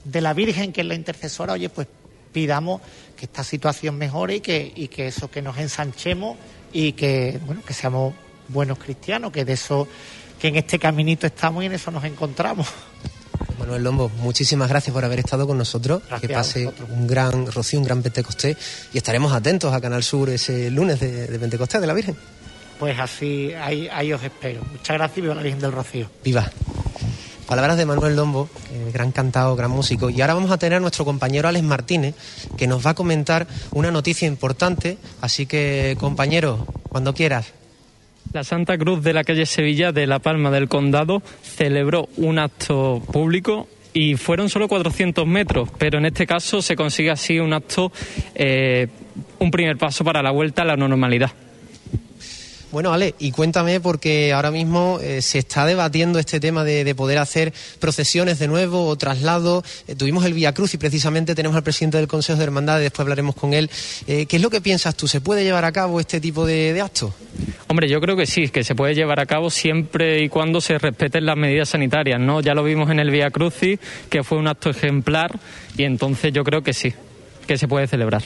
de la Virgen, que es la intercesora, oye, pues pidamos que esta situación mejore y que, y que eso, que nos ensanchemos y que, bueno, que seamos buenos cristianos, que de eso, que en este caminito estamos y en eso nos encontramos. Manuel Lombo, muchísimas gracias por haber estado con nosotros. Gracias que pase un gran rocío, un gran Pentecostés y estaremos atentos a Canal Sur ese lunes de, de Pentecostés de la Virgen. Pues así, ahí, ahí os espero. Muchas gracias y viva la Virgen del Rocío. Viva. Palabras de Manuel Lombo, eh, gran cantado, gran músico. Y ahora vamos a tener a nuestro compañero Alex Martínez, que nos va a comentar una noticia importante. Así que, compañero, cuando quieras. La Santa Cruz de la calle Sevilla de La Palma del Condado celebró un acto público y fueron solo 400 metros, pero en este caso se consigue así un acto, eh, un primer paso para la vuelta a la normalidad. Bueno, Ale, y cuéntame porque ahora mismo eh, se está debatiendo este tema de, poder hacer procesiones de nuevo o traslados. Eh, tuvimos el Vía Cruz y precisamente tenemos al presidente del Consejo de Hermandades, después hablaremos con él. Eh, ¿Qué es lo que piensas tú? ¿Se puede llevar a cabo este tipo de, de actos? Hombre, yo creo que sí, que se puede llevar a cabo siempre y cuando se respeten las medidas sanitarias, ¿no? Ya lo vimos en el Vía Crucis, que fue un acto ejemplar, y entonces yo creo que sí, que se puede celebrar.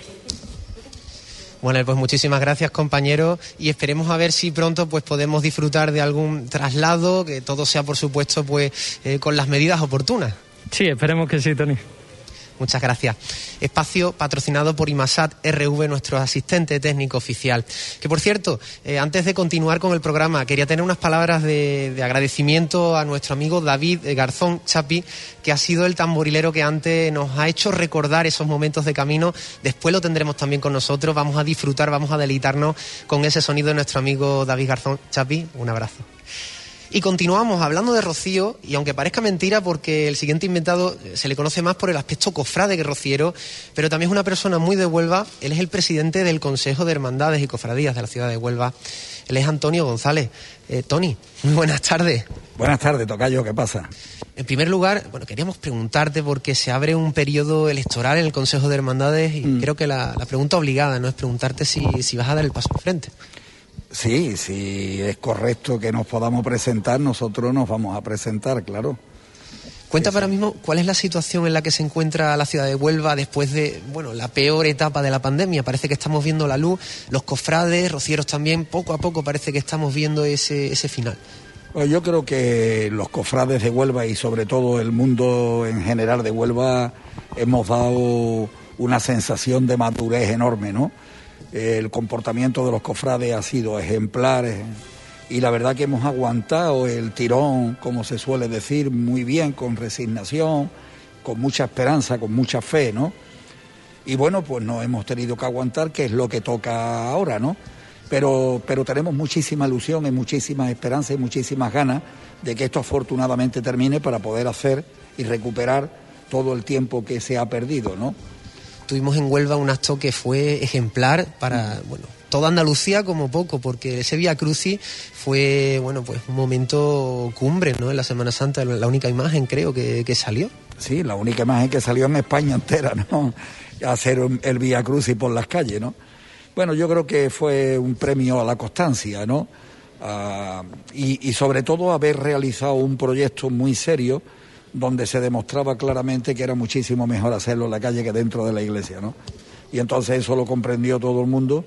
Bueno, pues muchísimas gracias compañeros y esperemos a ver si pronto pues podemos disfrutar de algún traslado, que todo sea por supuesto pues eh, con las medidas oportunas. Sí, esperemos que sí, Tony. Muchas gracias. Espacio patrocinado por Imasat RV, nuestro asistente técnico oficial. Que por cierto, eh, antes de continuar con el programa, quería tener unas palabras de, agradecimiento a nuestro amigo David Garzón Chapi, que ha sido el tamborilero que antes nos ha hecho recordar esos momentos de camino. Después lo tendremos también con nosotros. Vamos a disfrutar, vamos a deleitarnos con ese sonido de nuestro amigo David Garzón Chapi. Un abrazo. Y continuamos hablando de Rocío, y aunque parezca mentira, porque el siguiente inventado se le conoce más por el aspecto cofrade que rociero, pero también es una persona muy de Huelva. Él es el presidente del Consejo de Hermandades y Cofradías de la ciudad de Huelva. Él es Antonio González. Eh, Tony, muy buenas tardes. Buenas tardes, Tocayo, ¿qué pasa? En primer lugar, bueno, queríamos preguntarte porque se abre un periodo electoral en el Consejo de Hermandades y mm. creo que la, pregunta obligada no es preguntarte si, si vas a dar el paso al frente. Sí, si es correcto que nos podamos presentar, nosotros nos vamos a presentar, claro. Cuenta ahora mismo cuál es la situación en la que se encuentra la ciudad de Huelva después de bueno la peor etapa de la pandemia. Parece que estamos viendo la luz, los cofrades, rocieros también, poco a poco parece que estamos viendo ese, ese final. Pues yo creo que los cofrades de Huelva y sobre todo el mundo en general de Huelva hemos dado una sensación de madurez enorme, ¿no? El comportamiento de los cofrades ha sido ejemplar y la verdad que hemos aguantado el tirón, como se suele decir, muy bien, con resignación, con mucha esperanza, con mucha fe, ¿no? Y bueno, pues no hemos tenido que aguantar, que es lo que toca ahora, ¿no? Pero, pero tenemos muchísima ilusión y muchísimas esperanzas y muchísimas ganas de que esto afortunadamente termine para poder hacer y recuperar todo el tiempo que se ha perdido, ¿no? Tuvimos en Huelva un acto que fue ejemplar para, bueno, toda Andalucía como poco, porque ese Vía Crucis fue, bueno, pues un momento cumbre, ¿no? En la Semana Santa, la única imagen, creo, que, salió. Sí, la única imagen que salió en España entera, ¿no? Hacer el Vía Crucis por las calles, ¿no? Bueno, yo creo que fue un premio a la constancia, ¿no? Ah, y, y sobre todo haber realizado un proyecto muy serio donde se demostraba claramente que era muchísimo mejor hacerlo en la calle que dentro de la iglesia, ¿no? Y entonces eso lo comprendió todo el mundo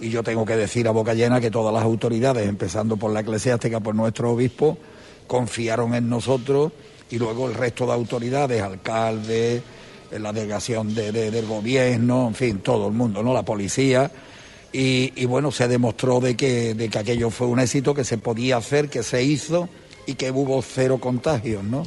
y yo tengo que decir a boca llena que todas las autoridades, empezando por la eclesiástica, por nuestro obispo, confiaron en nosotros y luego el resto de autoridades, alcaldes, la delegación del gobierno, en fin, todo el mundo, ¿no? La policía. Y, y, bueno, se demostró de que, de que aquello fue un éxito, que se podía hacer, que se hizo y que hubo cero contagios, ¿no?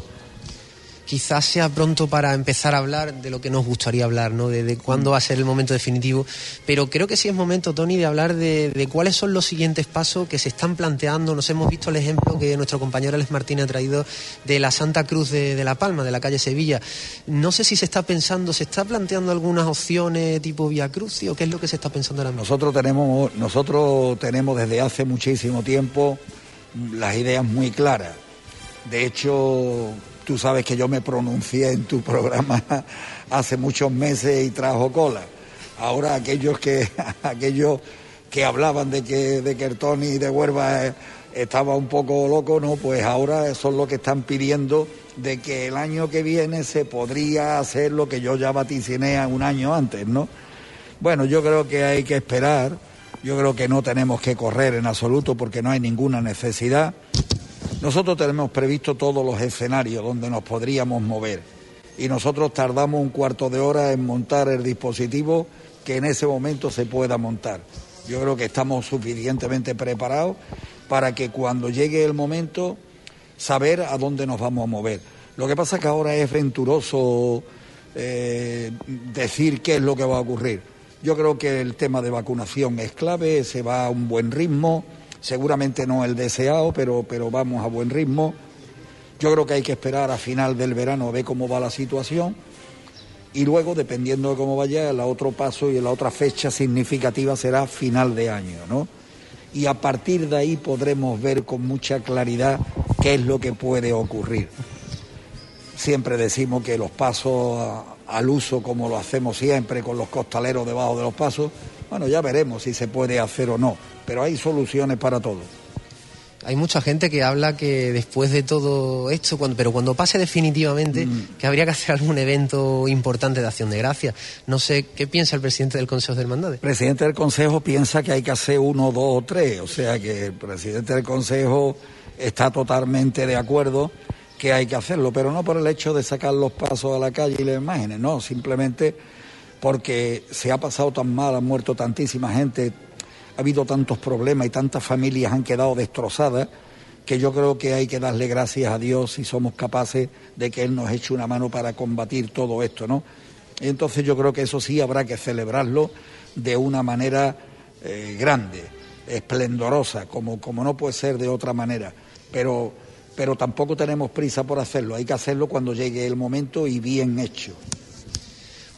Quizás sea pronto para empezar a hablar de lo que nos gustaría hablar, ¿no? De, cuándo va a ser el momento definitivo. Pero creo que sí es momento, Tony, de hablar de, cuáles son los siguientes pasos que se están planteando. Nos hemos visto el ejemplo que nuestro compañero Alex Martín ha traído de la Santa Cruz de, La Palma, de la calle Sevilla. No sé si se está pensando, ¿se está planteando algunas opciones tipo Vía Cruz o qué es lo que se está pensando ahora mismo? Nosotros tenemos, nosotros tenemos desde hace muchísimo tiempo las ideas muy claras. De hecho, Tú sabes que yo me pronuncié en tu programa hace muchos meses y trajo cola. Ahora aquellos que aquellos que hablaban de que de que el Tony de Huerva eh, estaba un poco loco, no, pues ahora son los que están pidiendo de que el año que viene se podría hacer lo que yo ya vaticiné un año antes, ¿no? Bueno, yo creo que hay que esperar, yo creo que no tenemos que correr en absoluto porque no hay ninguna necesidad. Nosotros tenemos previsto todos los escenarios donde nos podríamos mover y nosotros tardamos un cuarto de hora en montar el dispositivo que en ese momento se pueda montar. Yo creo que estamos suficientemente preparados para que cuando llegue el momento saber a dónde nos vamos a mover. Lo que pasa es que ahora es venturoso eh, decir qué es lo que va a ocurrir. Yo creo que el tema de vacunación es clave, se va a un buen ritmo seguramente no el deseado, pero, pero vamos a buen ritmo. Yo creo que hay que esperar a final del verano a ver cómo va la situación y luego, dependiendo de cómo vaya, el otro paso y la otra fecha significativa será final de año, ¿no? y a partir de ahí podremos ver con mucha claridad qué es lo que puede ocurrir. Siempre decimos que los pasos al uso, como lo hacemos siempre, con los costaleros debajo de los pasos, bueno, ya veremos si se puede hacer o no, pero hay soluciones para todo. Hay mucha gente que habla que después de todo esto, pero cuando pase definitivamente, mm. que habría que hacer algún evento importante de acción de gracias. No sé, ¿qué piensa el presidente del Consejo de Hermandades? El presidente del Consejo piensa que hay que hacer uno, dos o tres. O sea que el presidente del Consejo está totalmente de acuerdo que hay que hacerlo, pero no por el hecho de sacar los pasos a la calle y las imágenes, no, simplemente porque se ha pasado tan mal, ha muerto tantísima gente, ha habido tantos problemas y tantas familias han quedado destrozadas que yo creo que hay que darle gracias a Dios si somos capaces de que Él nos eche una mano para combatir todo esto, ¿no? Entonces yo creo que eso sí habrá que celebrarlo de una manera eh, grande, esplendorosa, como, como no puede ser de otra manera. Pero, pero tampoco tenemos prisa por hacerlo, hay que hacerlo cuando llegue el momento y bien hecho.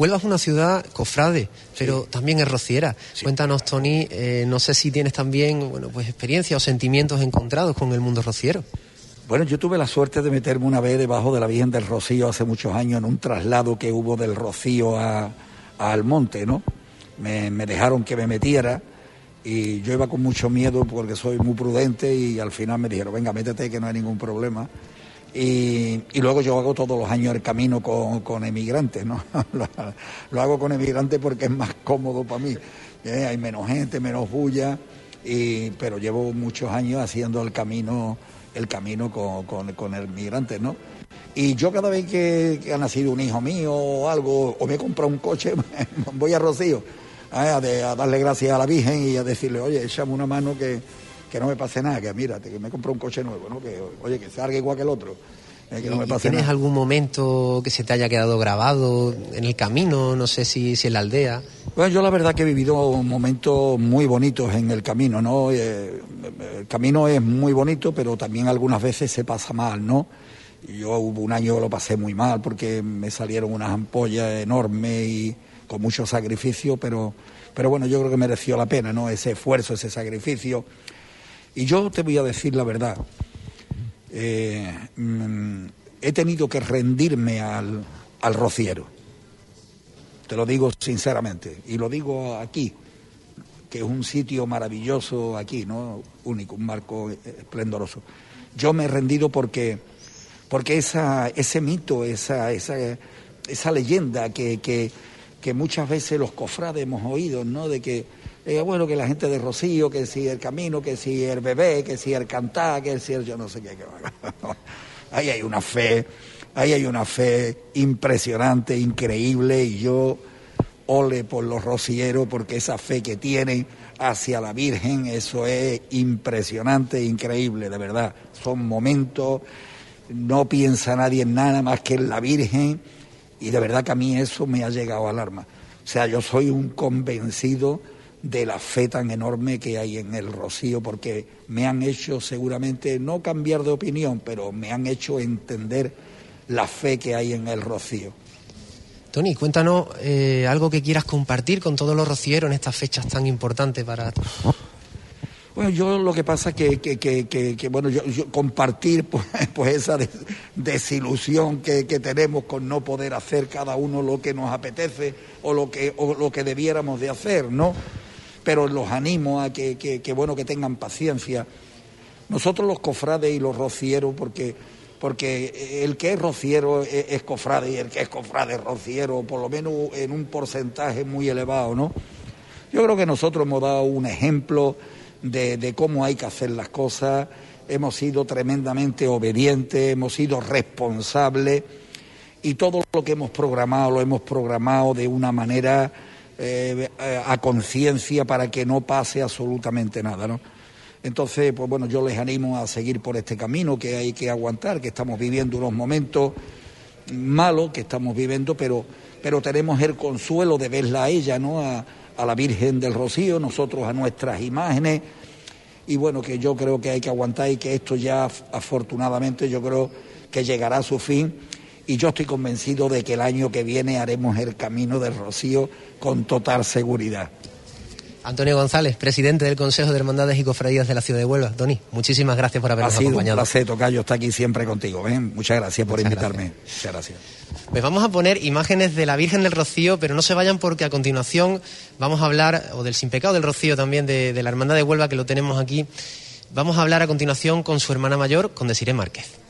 Huelva es una ciudad cofrade, pero también es rociera. Cuéntanos, Tony, eh, no sé si tienes también bueno, pues experiencia o sentimientos encontrados con el mundo rociero. Bueno, yo tuve la suerte de meterme una vez debajo de la Virgen del Rocío hace muchos años en un traslado que hubo del Rocío a, al monte, ¿no? Me, me, dejaron que me metiera y yo iba con mucho miedo porque soy muy prudente y al final me dijeron, venga, métete que no hay ningún problema. Y, luego yo hago todos los años el camino con, emigrantes, ¿no? lo, hago con emigrantes porque es más cómodo para mí. ¿eh? Hay menos gente, menos bulla, y, pero llevo muchos años haciendo el camino, el camino con, con, con emigrantes, ¿no? Y yo cada vez que, ha nacido un hijo mío o algo, o me he comprado un coche, voy a Rocío ¿eh? a, darle gracias a la Virgen y a decirle, oye, échame una mano que, que no me pase nada, que mírate, que me compré un coche nuevo, ¿no? Que, oye, que salga igual que el otro. Eh, que no me pase ¿Tienes algún momento que se te haya quedado grabado en el camino? No sé si, si en la aldea. Bueno, yo la verdad que he vivido momentos muy bonitos en el camino, ¿no? Eh, el camino es muy bonito, pero también algunas veces se pasa mal, ¿no? Yo hubo un año que lo pasé muy mal porque me salieron unas ampollas enormes y con mucho sacrificio, pero, pero bueno, yo creo que mereció la pena, ¿no? Ese esfuerzo, ese sacrificio. Y yo te voy a decir la verdad. Eh, mm, he tenido que rendirme al, al rociero. Te lo digo sinceramente. Y lo digo aquí, que es un sitio maravilloso aquí, ¿no? Único, un marco esplendoroso. Yo me he rendido porque, porque esa, ese mito, esa, esa, esa leyenda que, que, que muchas veces los cofrades hemos oído, ¿no? De que eh, bueno, que la gente de Rocío, que si el camino, que si el bebé, que si el cantar, que si el yo no sé qué. ahí hay una fe, ahí hay una fe impresionante, increíble, y yo ole por los rocieros porque esa fe que tienen hacia la Virgen, eso es impresionante, increíble, de verdad. Son momentos, no piensa nadie en nada más que en la Virgen, y de verdad que a mí eso me ha llegado al alma. O sea, yo soy un convencido de la fe tan enorme que hay en el Rocío, porque me han hecho seguramente no cambiar de opinión, pero me han hecho entender la fe que hay en el Rocío. Tony, cuéntanos eh, algo que quieras compartir con todos los rocieros en estas fechas tan importantes para Bueno, yo lo que pasa que, que, que, que bueno, yo, compartir pues, pues esa desilusión que, tenemos con no poder hacer cada uno lo que nos apetece o lo que, o lo que debiéramos de hacer, ¿no? Pero los animo a que, bueno, que tengan paciencia. Nosotros los cofrades y los rocieros, porque, porque el que es rociero es, cofrade y el que es cofrade es rociero, por lo menos en un porcentaje muy elevado, ¿no? Yo creo que nosotros hemos dado un ejemplo de, de cómo hay que hacer las cosas, hemos sido tremendamente obedientes, hemos sido responsables y todo lo que hemos programado lo hemos programado de una manera eh, a conciencia para que no pase absolutamente nada, ¿no? Entonces, pues bueno, yo les animo a seguir por este camino que hay que aguantar, que estamos viviendo unos momentos malos que estamos viviendo, pero, pero tenemos el consuelo de verla a ella, ¿no? A la Virgen del Rocío, nosotros a nuestras imágenes, y bueno, que yo creo que hay que aguantar y que esto ya afortunadamente yo creo que llegará a su fin y yo estoy convencido de que el año que viene haremos el camino del Rocío con total seguridad. Antonio González, presidente del Consejo de Hermandades y Cofradías de la Ciudad de Huelva. Tony, muchísimas gracias por habernos ha sido acompañado. Un placer, Tocayo, está aquí siempre contigo. ¿eh? Muchas gracias por invitarme. Muchas gracias. Pues vamos a poner imágenes de la Virgen del Rocío, pero no se vayan porque a continuación vamos a hablar, o del Sin Pecado del Rocío también, de, de la Hermandad de Huelva, que lo tenemos aquí. Vamos a hablar a continuación con su hermana mayor, con Desiree Márquez.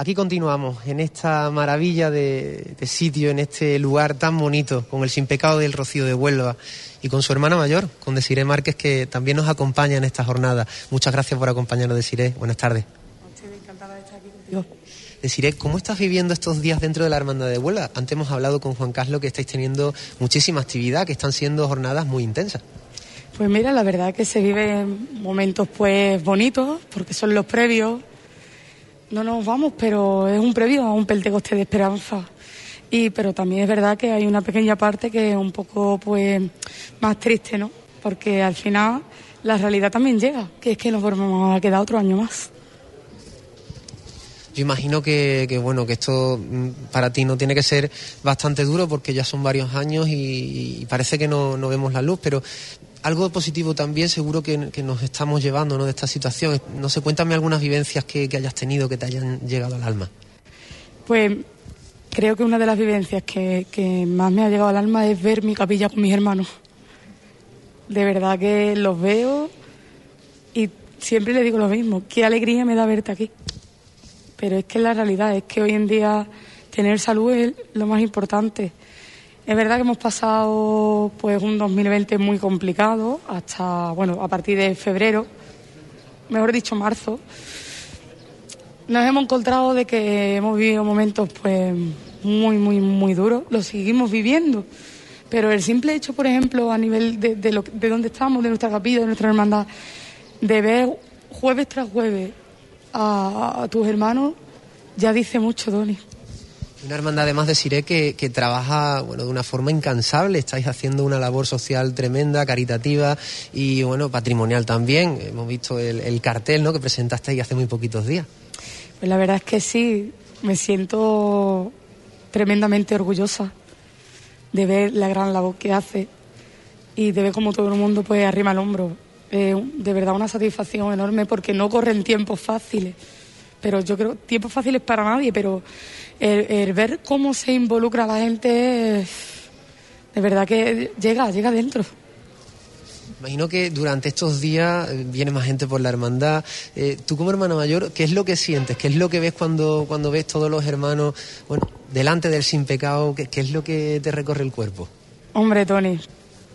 Aquí continuamos en esta maravilla de, de, sitio, en este lugar tan bonito, con el Sin Pecado del Rocío de Huelva y con su hermana mayor, con Desiree Márquez, que también nos acompaña en esta jornada. Muchas gracias por acompañarnos, Desiree. Buenas tardes. encantada de estar aquí contigo. Desiree, ¿cómo estás viviendo estos días dentro de la Hermandad de Huelva? Antes hemos hablado con Juan Carlos que estáis teniendo muchísima actividad, que están siendo jornadas muy intensas. Pues mira, la verdad que se viven momentos pues bonitos, porque son los previos no nos vamos, pero es un previo a un Pentecoste de esperanza. Y, pero también es verdad que hay una pequeña parte que es un poco pues más triste, ¿no? Porque al final la realidad también llega, que es que nos vamos a quedar otro año más. Yo imagino que, que, bueno que esto mm, para ti no tiene que ser bastante duro porque ya son varios años y, y parece que no, no, vemos la luz, pero algo positivo también seguro que, nos estamos llevando ¿no? de esta situación. No sé, cuéntame algunas vivencias que, hayas tenido que te hayan llegado al alma. Pues creo que una de las vivencias que, que más me ha llegado al alma es ver mi capilla con mis hermanos. De verdad que los veo y siempre le digo lo mismo, qué alegría me da verte aquí. Pero es que la realidad es que hoy en día tener salud es lo más importante. Es verdad que hemos pasado pues un 2020 muy complicado hasta bueno a partir de febrero, mejor dicho marzo. Nos hemos encontrado de que hemos vivido momentos pues muy muy muy duros, lo seguimos viviendo. Pero el simple hecho, por ejemplo, a nivel de, de, lo, de donde estamos, de nuestra capilla, de nuestra hermandad, de ver jueves tras jueves a, a tus hermanos, ya dice mucho, Doni. Una hermandad además de Siré que, que, trabaja bueno, de una forma incansable, estáis haciendo una labor social tremenda, caritativa y bueno, patrimonial también. Hemos visto el, el cartel ¿no? que presentasteis hace muy poquitos días. Pues la verdad es que sí, me siento tremendamente orgullosa de ver la gran labor que hace y de ver cómo todo el mundo pues arrima el hombro. De verdad una satisfacción enorme porque no corren tiempos fáciles, pero yo creo tiempos fáciles para nadie, pero el, el, ver cómo se involucra la gente, de verdad que llega, llega dentro. Imagino que durante estos días viene más gente por la hermandad. Eh, tú como hermana mayor, ¿qué es lo que sientes? ¿Qué es lo que ves cuando, cuando ves todos los hermanos bueno, delante del sin pecado? ¿Qué, ¿Qué es lo que te recorre el cuerpo? Hombre, Tony,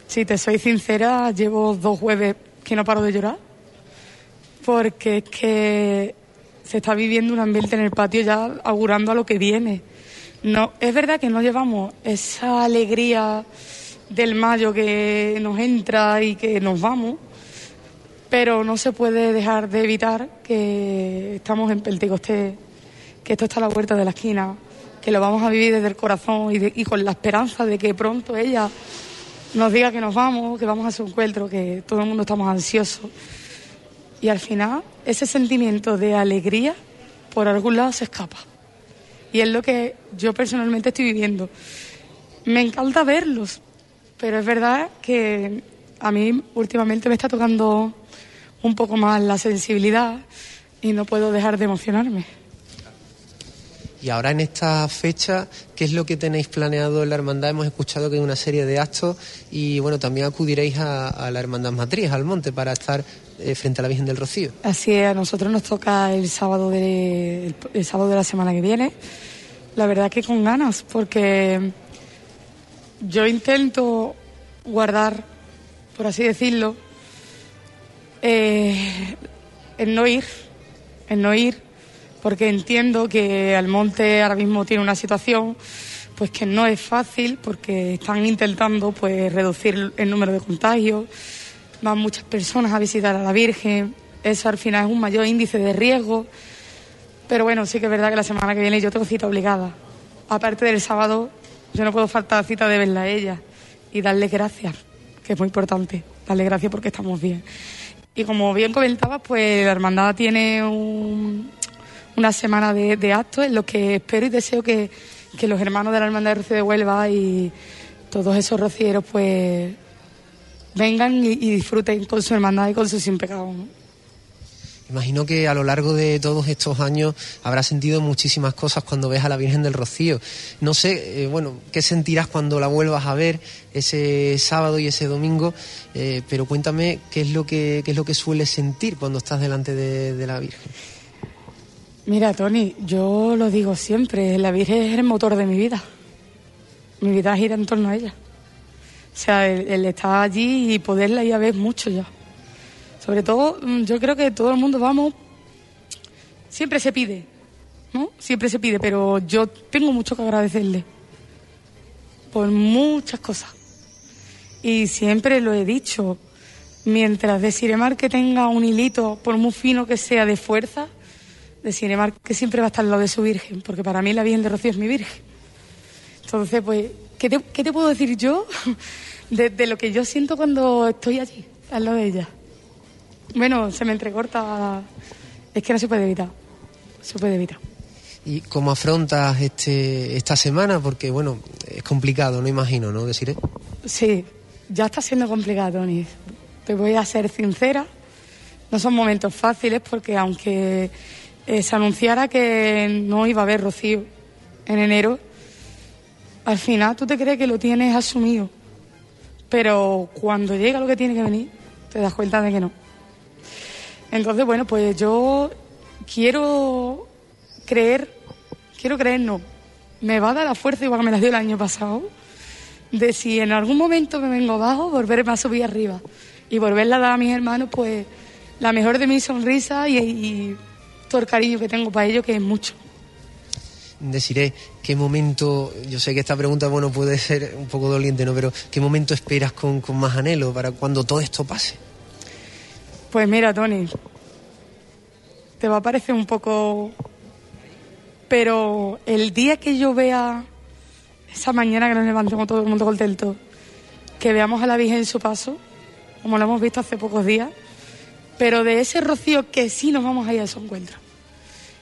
si te soy sincera, llevo dos jueves que no paro de llorar. Porque es que se está viviendo un ambiente en el patio ya augurando a lo que viene. No, es verdad que no llevamos esa alegría del mayo que nos entra y que nos vamos, pero no se puede dejar de evitar que estamos en Pentecoste, que esto está a la puerta de la esquina, que lo vamos a vivir desde el corazón y, de, y con la esperanza de que pronto ella nos diga que nos vamos, que vamos a su encuentro, que todo el mundo estamos ansiosos. Y al final ese sentimiento de alegría por algún lado se escapa. Y es lo que yo personalmente estoy viviendo. Me encanta verlos, pero es verdad que a mí últimamente me está tocando un poco más la sensibilidad y no puedo dejar de emocionarme. Y ahora en esta fecha, ¿qué es lo que tenéis planeado en la hermandad? Hemos escuchado que hay una serie de actos y bueno, también acudiréis a, la hermandad matriz, al monte, para estar eh, frente a la Virgen del Rocío. Así es, a nosotros nos toca el sábado de, el sábado de la semana que viene. La verdad que con ganas, porque yo intento guardar, por así decirlo, eh, en no ir, en no ir, porque entiendo que Almonte ahora mismo tiene una situación pues que no es fácil porque están intentando pues reducir el número de contagios, van muchas personas a visitar a la Virgen, eso al final es un mayor índice de riesgo, pero bueno, sí que es verdad que la semana que viene yo tengo cita obligada. Aparte del sábado, yo no puedo faltar cita de verla a ella y darle gracias, que es muy importante, darle gracias porque estamos bien. Y como bien comentabas, pues la hermandad tiene una semana de, actos en los que espero y deseo que, los hermanos de la hermandad de Rocío de Huelva y todos esos rocieros pues vengan y, disfruten con su hermandad y con su sin pecado. Imagino que a lo largo de todos estos años habrá sentido muchísimas cosas cuando ves a la Virgen del Rocío. No sé, eh, bueno, qué sentirás cuando la vuelvas a ver ese sábado y ese domingo, eh, pero cuéntame qué es lo que qué es lo que sueles sentir cuando estás delante de, la Virgen. Mira, Tony, yo lo digo siempre, la Virgen es el motor de mi vida. Mi vida gira en torno a ella. O sea, el, el estar allí y poderla ir a ver mucho ya. Sobre todo, mm, yo creo que todo el mundo vamos, siempre se pide, ¿no? Siempre se pide, pero yo tengo mucho que agradecerle por muchas cosas. Y siempre lo he dicho, mientras de Ciremar que tenga un hilito, por muy fino que sea, de fuerza, de Ciremar que siempre va a estar al lado de su Virgen, porque para mí la Virgen de Rocío es mi Virgen. Entonces, pues, ¿qué te, qué te puedo decir yo de, de, lo que yo siento cuando estoy allí, al lado de ella? Bueno, se me entrecorta. Es que no se puede evitar. Se puede evitar. ¿Y cómo afrontas este, esta semana? Porque, bueno, es complicado, no imagino, ¿no? Deciré. Sí, ya está siendo complicado, Tony. Te voy a ser sincera. No son momentos fáciles porque, aunque eh, se anunciara que no iba a haber rocío en enero, al final tú te crees que lo tienes asumido. Pero cuando llega lo que tiene que venir, te das cuenta de que no. Entonces, bueno, pues yo quiero creer, quiero creer no, me va a dar la fuerza igual que me la dio el año pasado, de si en algún momento me vengo abajo, volverme a subir arriba y volverla a dar a mis hermanos, pues la mejor de mi sonrisa y, todo el cariño que tengo para ellos, que es mucho. Deciré, ¿qué momento, yo sé que esta pregunta, bueno, puede ser un poco doliente, ¿no? Pero ¿qué momento esperas con, con más anhelo para cuando todo esto pase? Pues mira, Tony, te va a parecer un poco... Pero el día que yo vea, esa mañana que nos levantemos todo el mundo contento, que veamos a la Virgen en su paso, como lo hemos visto hace pocos días, pero de ese rocío que sí nos vamos a ir a su encuentro.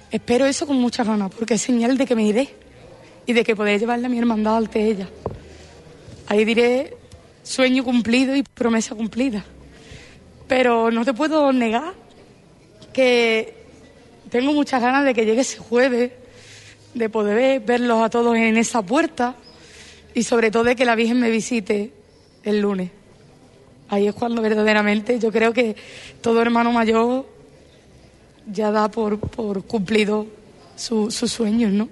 Espero eso con muchas ganas, porque es señal de que me iré y de que podré llevarle a mi hermandad ante ella. Ahí diré sueño cumplido y promesa cumplida. Pero no te puedo negar que tengo muchas ganas de que llegue ese jueves, de poder verlos a todos en esa puerta y sobre todo de que la Virgen me visite el lunes. Ahí es cuando verdaderamente yo creo que todo hermano mayor ya da por, cumplido sus sueños, ¿no?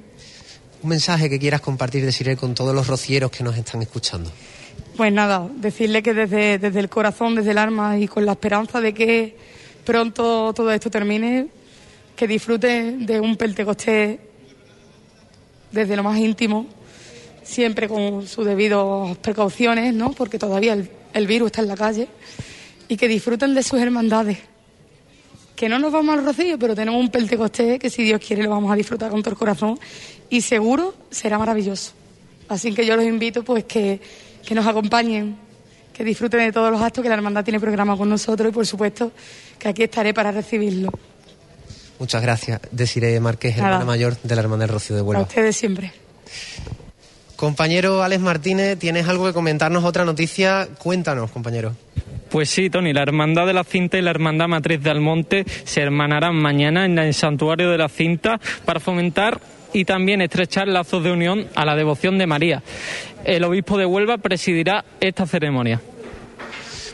Un mensaje que quieras compartir, decirle con todos los rocieros que nos están escuchando. Pues nada, decirle que desde, desde el corazón, desde el alma y con la esperanza de que pronto todo esto termine, que disfruten de un Pentecostés desde lo más íntimo, siempre con sus debidas precauciones, ¿no? porque todavía el, el virus está en la calle, y que disfruten de sus hermandades. Que no nos vamos al rocío, pero tenemos un Pentecostés que si Dios quiere lo vamos a disfrutar con todo el corazón y seguro será maravilloso. Así que yo los invito pues que que nos acompañen, que disfruten de todos los actos que la hermandad tiene programa con nosotros y por supuesto que aquí estaré para recibirlo. Muchas gracias, Desiree Márquez, hermana mayor de la Hermandad del Rocío de Huelva. A ustedes siempre. Compañero Alex Martínez, ¿tienes algo que comentarnos, otra noticia? Cuéntanos, compañero. Pues sí, Tony, la Hermandad de la Cinta y la Hermandad Matriz de Almonte se hermanarán mañana en el Santuario de la Cinta para fomentar y también estrechar lazos de unión a la devoción de María. El obispo de Huelva presidirá esta ceremonia.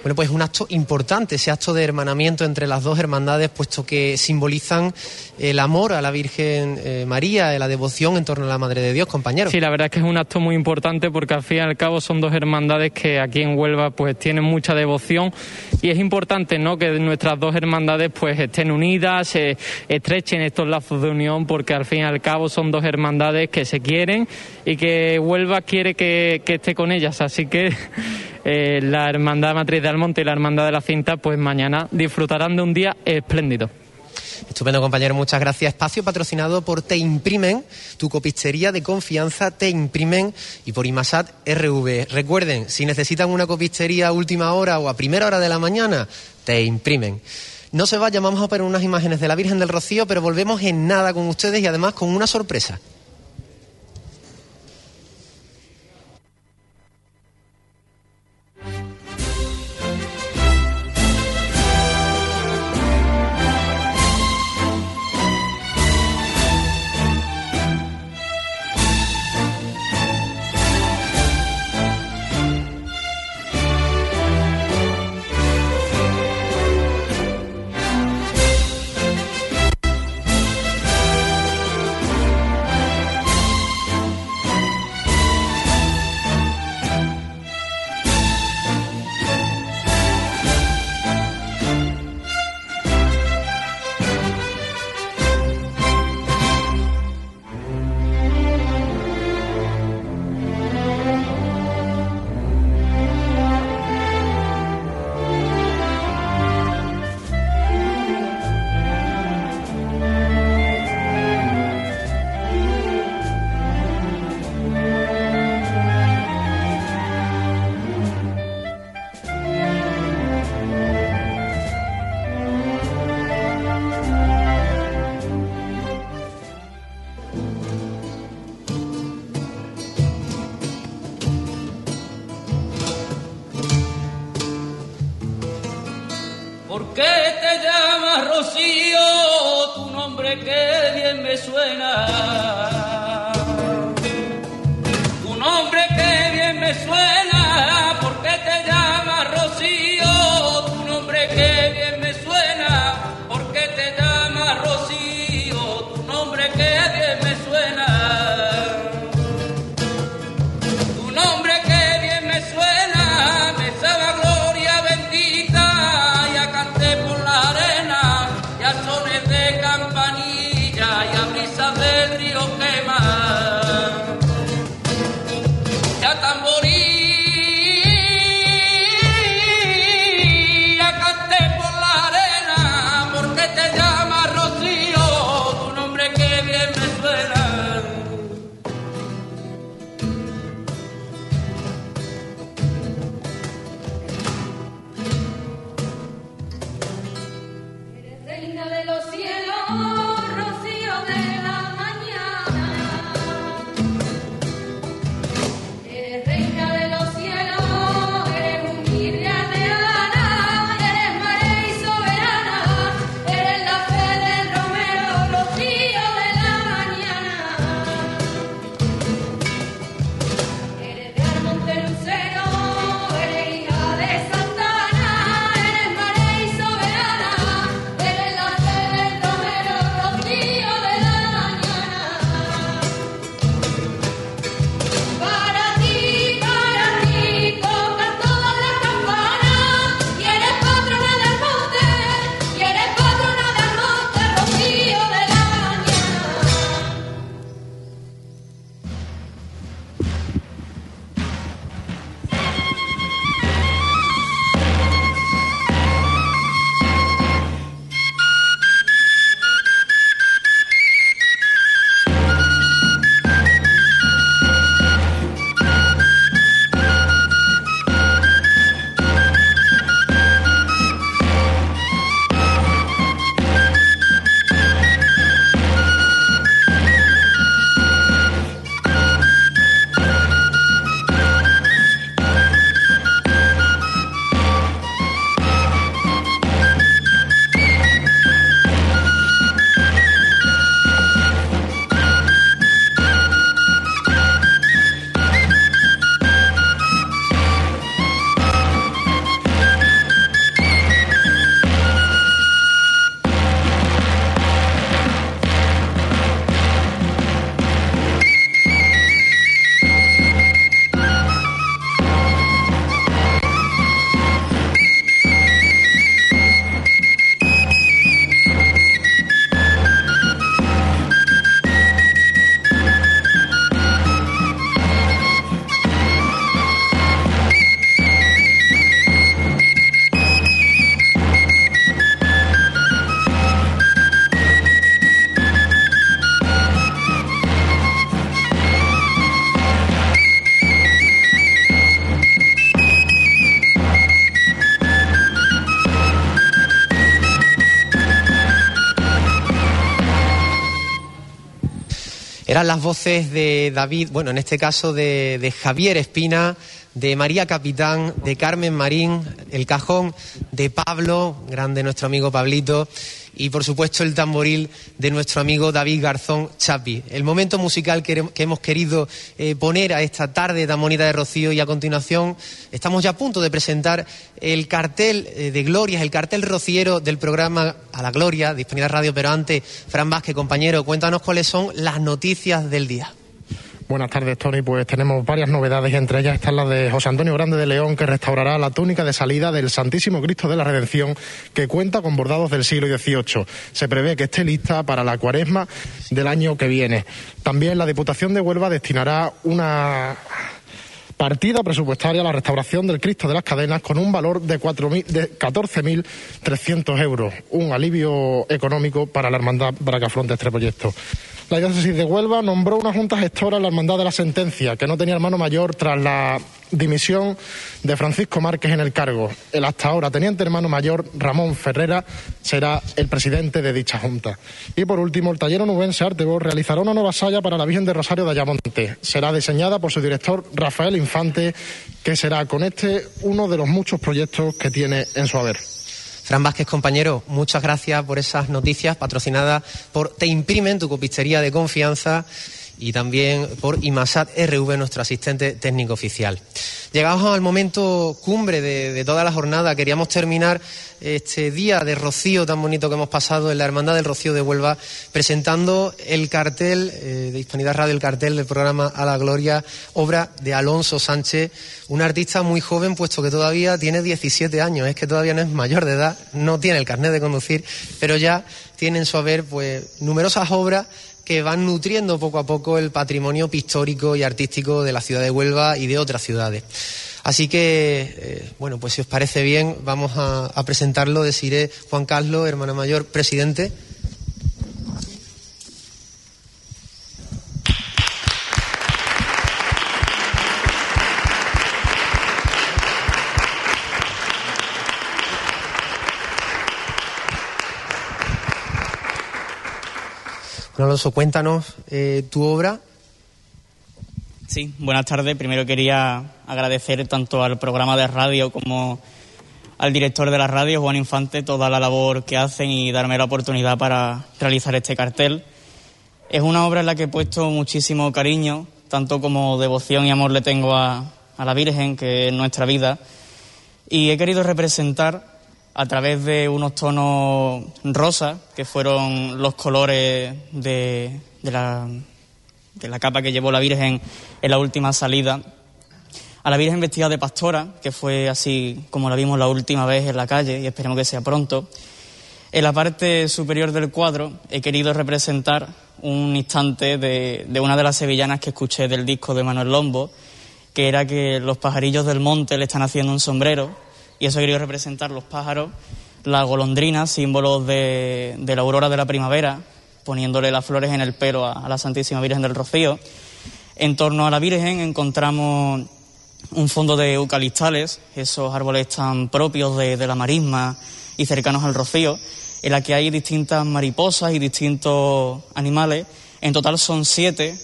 Bueno, pues un acto importante, ese acto de hermanamiento entre las dos hermandades, puesto que simbolizan el amor a la Virgen eh, María, la devoción en torno a la Madre de Dios, compañeros. Sí, la verdad es que es un acto muy importante porque al fin y al cabo son dos hermandades que aquí en Huelva pues tienen mucha devoción y es importante ¿no? que nuestras dos hermandades pues estén unidas, se estrechen estos lazos de unión porque al fin y al cabo son dos hermandades que se quieren y que Huelva quiere que, que esté con ellas, así que eh, la Hermandad Matriz de Almonte y la Hermandad de la Cinta, pues mañana disfrutarán de un día espléndido. Estupendo, compañero, muchas gracias. Espacio patrocinado por Te Imprimen, tu copistería de confianza Te Imprimen y por Imasat RV. Recuerden, si necesitan una copistería a última hora o a primera hora de la mañana, Te Imprimen. No se vayan, vamos a ver unas imágenes de la Virgen del Rocío, pero volvemos en nada con ustedes y además con una sorpresa. Las voces de David, bueno, en este caso de, de Javier Espina, de María Capitán, de Carmen Marín, el cajón de Pablo, grande nuestro amigo Pablito, y por supuesto el tamboril de nuestro amigo David Garzón Chapi. El momento musical que, hemos querido eh, poner a esta tarde tan bonita de Rocío y a continuación estamos ya a punto de presentar el cartel eh, de glorias, el cartel rociero del programa A la Gloria de Hispanidad Radio, pero antes, Fran Vázquez, compañero, cuéntanos cuáles son las noticias del día. Buenas tardes, Tony. Pues tenemos varias novedades, entre ellas está la de José Antonio Grande de León, que restaurará la túnica de salida del Santísimo Cristo de la Redención, que cuenta con bordados del siglo XVIII. Se prevé que esté lista para la cuaresma del año que viene. También la Diputación de Huelva destinará una partida presupuestaria a la restauración del Cristo de las Cadenas con un valor de, 4.000 de 14.300 euros, un alivio económico para la hermandad para que afronte este proyecto. La diócesis de Huelva nombró una junta gestora en la Hermandad de la Sentencia, que no tenía hermano mayor tras la dimisión de Francisco Márquez en el cargo. El hasta ahora teniente hermano mayor, Ramón Ferrera, será el presidente de dicha junta. Y por último, el taller onubense Artebor realizará una nueva salla para la Virgen de Rosario de Ayamonte. Será diseñada por su director Rafael Infante, que será con este uno de los muchos proyectos que tiene en su haber. Fran Vázquez, compañero, muchas gracias por esas noticias patrocinadas por Te Imprimen, tu copistería de confianza, y también por Imasat RV, nuestro asistente técnico oficial. Llegamos al momento cumbre de, de, toda la jornada. Queríamos terminar este día de Rocío tan bonito que hemos pasado en la Hermandad del Rocío de Huelva presentando el cartel eh, de Hispanidad Radio, el cartel del programa A la Gloria, obra de Alonso Sánchez, un artista muy joven puesto que todavía tiene 17 años, es que todavía no es mayor de edad, no tiene el carnet de conducir, pero ya tiene en su haber pues numerosas obras que van nutriendo poco a poco el patrimonio pictórico y artístico de la ciudad de Huelva y de otras ciudades. Así que, eh, bueno, pues si os parece bien, vamos a, a presentarlo. Deciré Juan Carlos, hermana mayor, presidente. Bueno, cuéntanos eh, tu obra. Sí, buenas tardes. Primero quería agradecer tanto al programa de radio como al director de la radio, Juan Infante, toda la labor que hacen y darme la oportunidad para realizar este cartel. Es una obra en la que he puesto muchísimo cariño, tanto como devoción y amor le tengo a, a la Virgen, que es nuestra vida, y he querido representar a través de unos tonos rosas, que fueron los colores de, de, la, de la capa que llevó la Virgen en la última salida, a la Virgen vestida de pastora, que fue así como la vimos la última vez en la calle, y esperemos que sea pronto. En la parte superior del cuadro he querido representar un instante de, de una de las sevillanas que escuché del disco de Manuel Lombo, que era que los pajarillos del monte le están haciendo un sombrero, y eso querido representar los pájaros, las golondrinas, símbolos de, la aurora de la primavera, poniéndole las flores en el pelo a, la Santísima Virgen del Rocío. En torno a la Virgen encontramos un fondo de eucaliptales, esos árboles tan propios de, de la marisma y cercanos al Rocío, en la que hay distintas mariposas y distintos animales. En total son siete,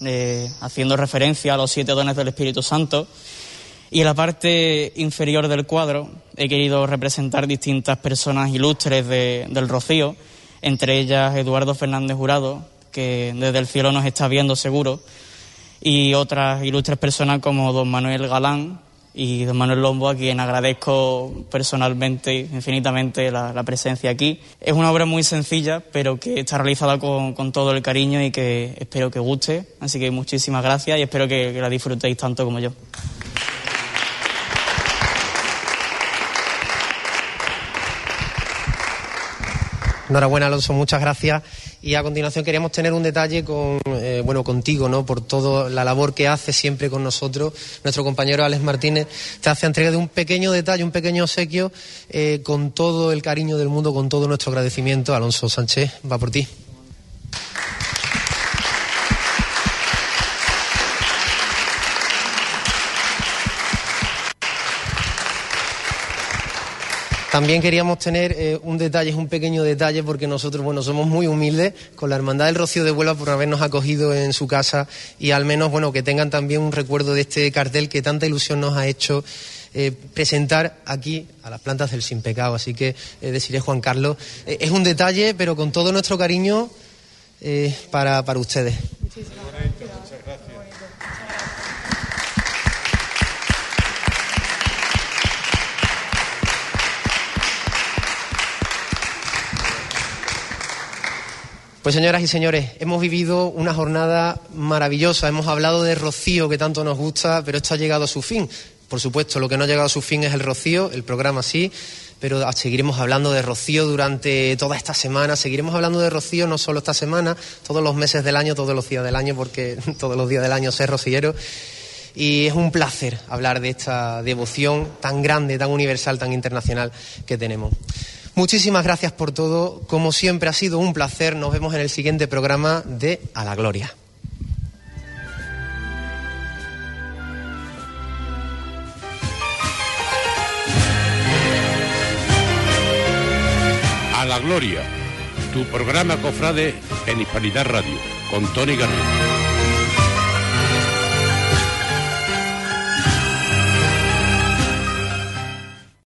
eh, haciendo referencia a los siete dones del Espíritu Santo. Y en la parte inferior del cuadro he querido representar distintas personas ilustres de, del Rocío, entre ellas Eduardo Fernández Jurado, que desde el cielo nos está viendo seguro, y otras ilustres personas como don Manuel Galán y don Manuel Lombo, a quien agradezco personalmente, infinitamente, la, presencia aquí. Es una obra muy sencilla, pero que está realizada con, con, todo el cariño y que espero que guste. Así que muchísimas gracias y espero que la disfrutéis tanto como yo. Enhorabuena, Alonso, muchas gracias. Y a continuación queríamos tener un detalle con, eh, bueno, contigo, ¿no? Por toda la labor que hace siempre con nosotros. Nuestro compañero Alex Martínez te hace entrega de un pequeño detalle, un pequeño obsequio, eh, con todo el cariño del mundo, con todo nuestro agradecimiento. Alonso Sánchez, va por ti. También queríamos tener eh, un detalle, un pequeño detalle, porque nosotros, bueno, somos muy humildes con la Hermandad del Rocío de Huelva por habernos acogido en su casa y al menos, bueno, que tengan también un recuerdo de este cartel que tanta ilusión nos ha hecho eh, presentar aquí a las plantas del Sin Pecado. Así que eh, deciré, Juan Carlos, es un detalle, pero con todo nuestro cariño para, para ustedes. Pues señoras y señores, hemos vivido una jornada maravillosa, hemos hablado de Rocío que tanto nos gusta, pero esto ha llegado a su fin. Por supuesto, lo que no ha llegado a su fin es el Rocío, el programa sí, pero seguiremos hablando de Rocío durante toda esta semana, seguiremos hablando de Rocío no solo esta semana, todos los meses del año, todos los días del año, porque todos los días del año ser rociero. Y es un placer hablar de esta devoción tan grande, tan universal, tan internacional que tenemos. Muchísimas gracias por todo. Como siempre ha sido un placer. Nos vemos en el siguiente programa de A la Gloria. A la Gloria, tu programa cofrade en Hispanidad Radio, con Tony Garrido.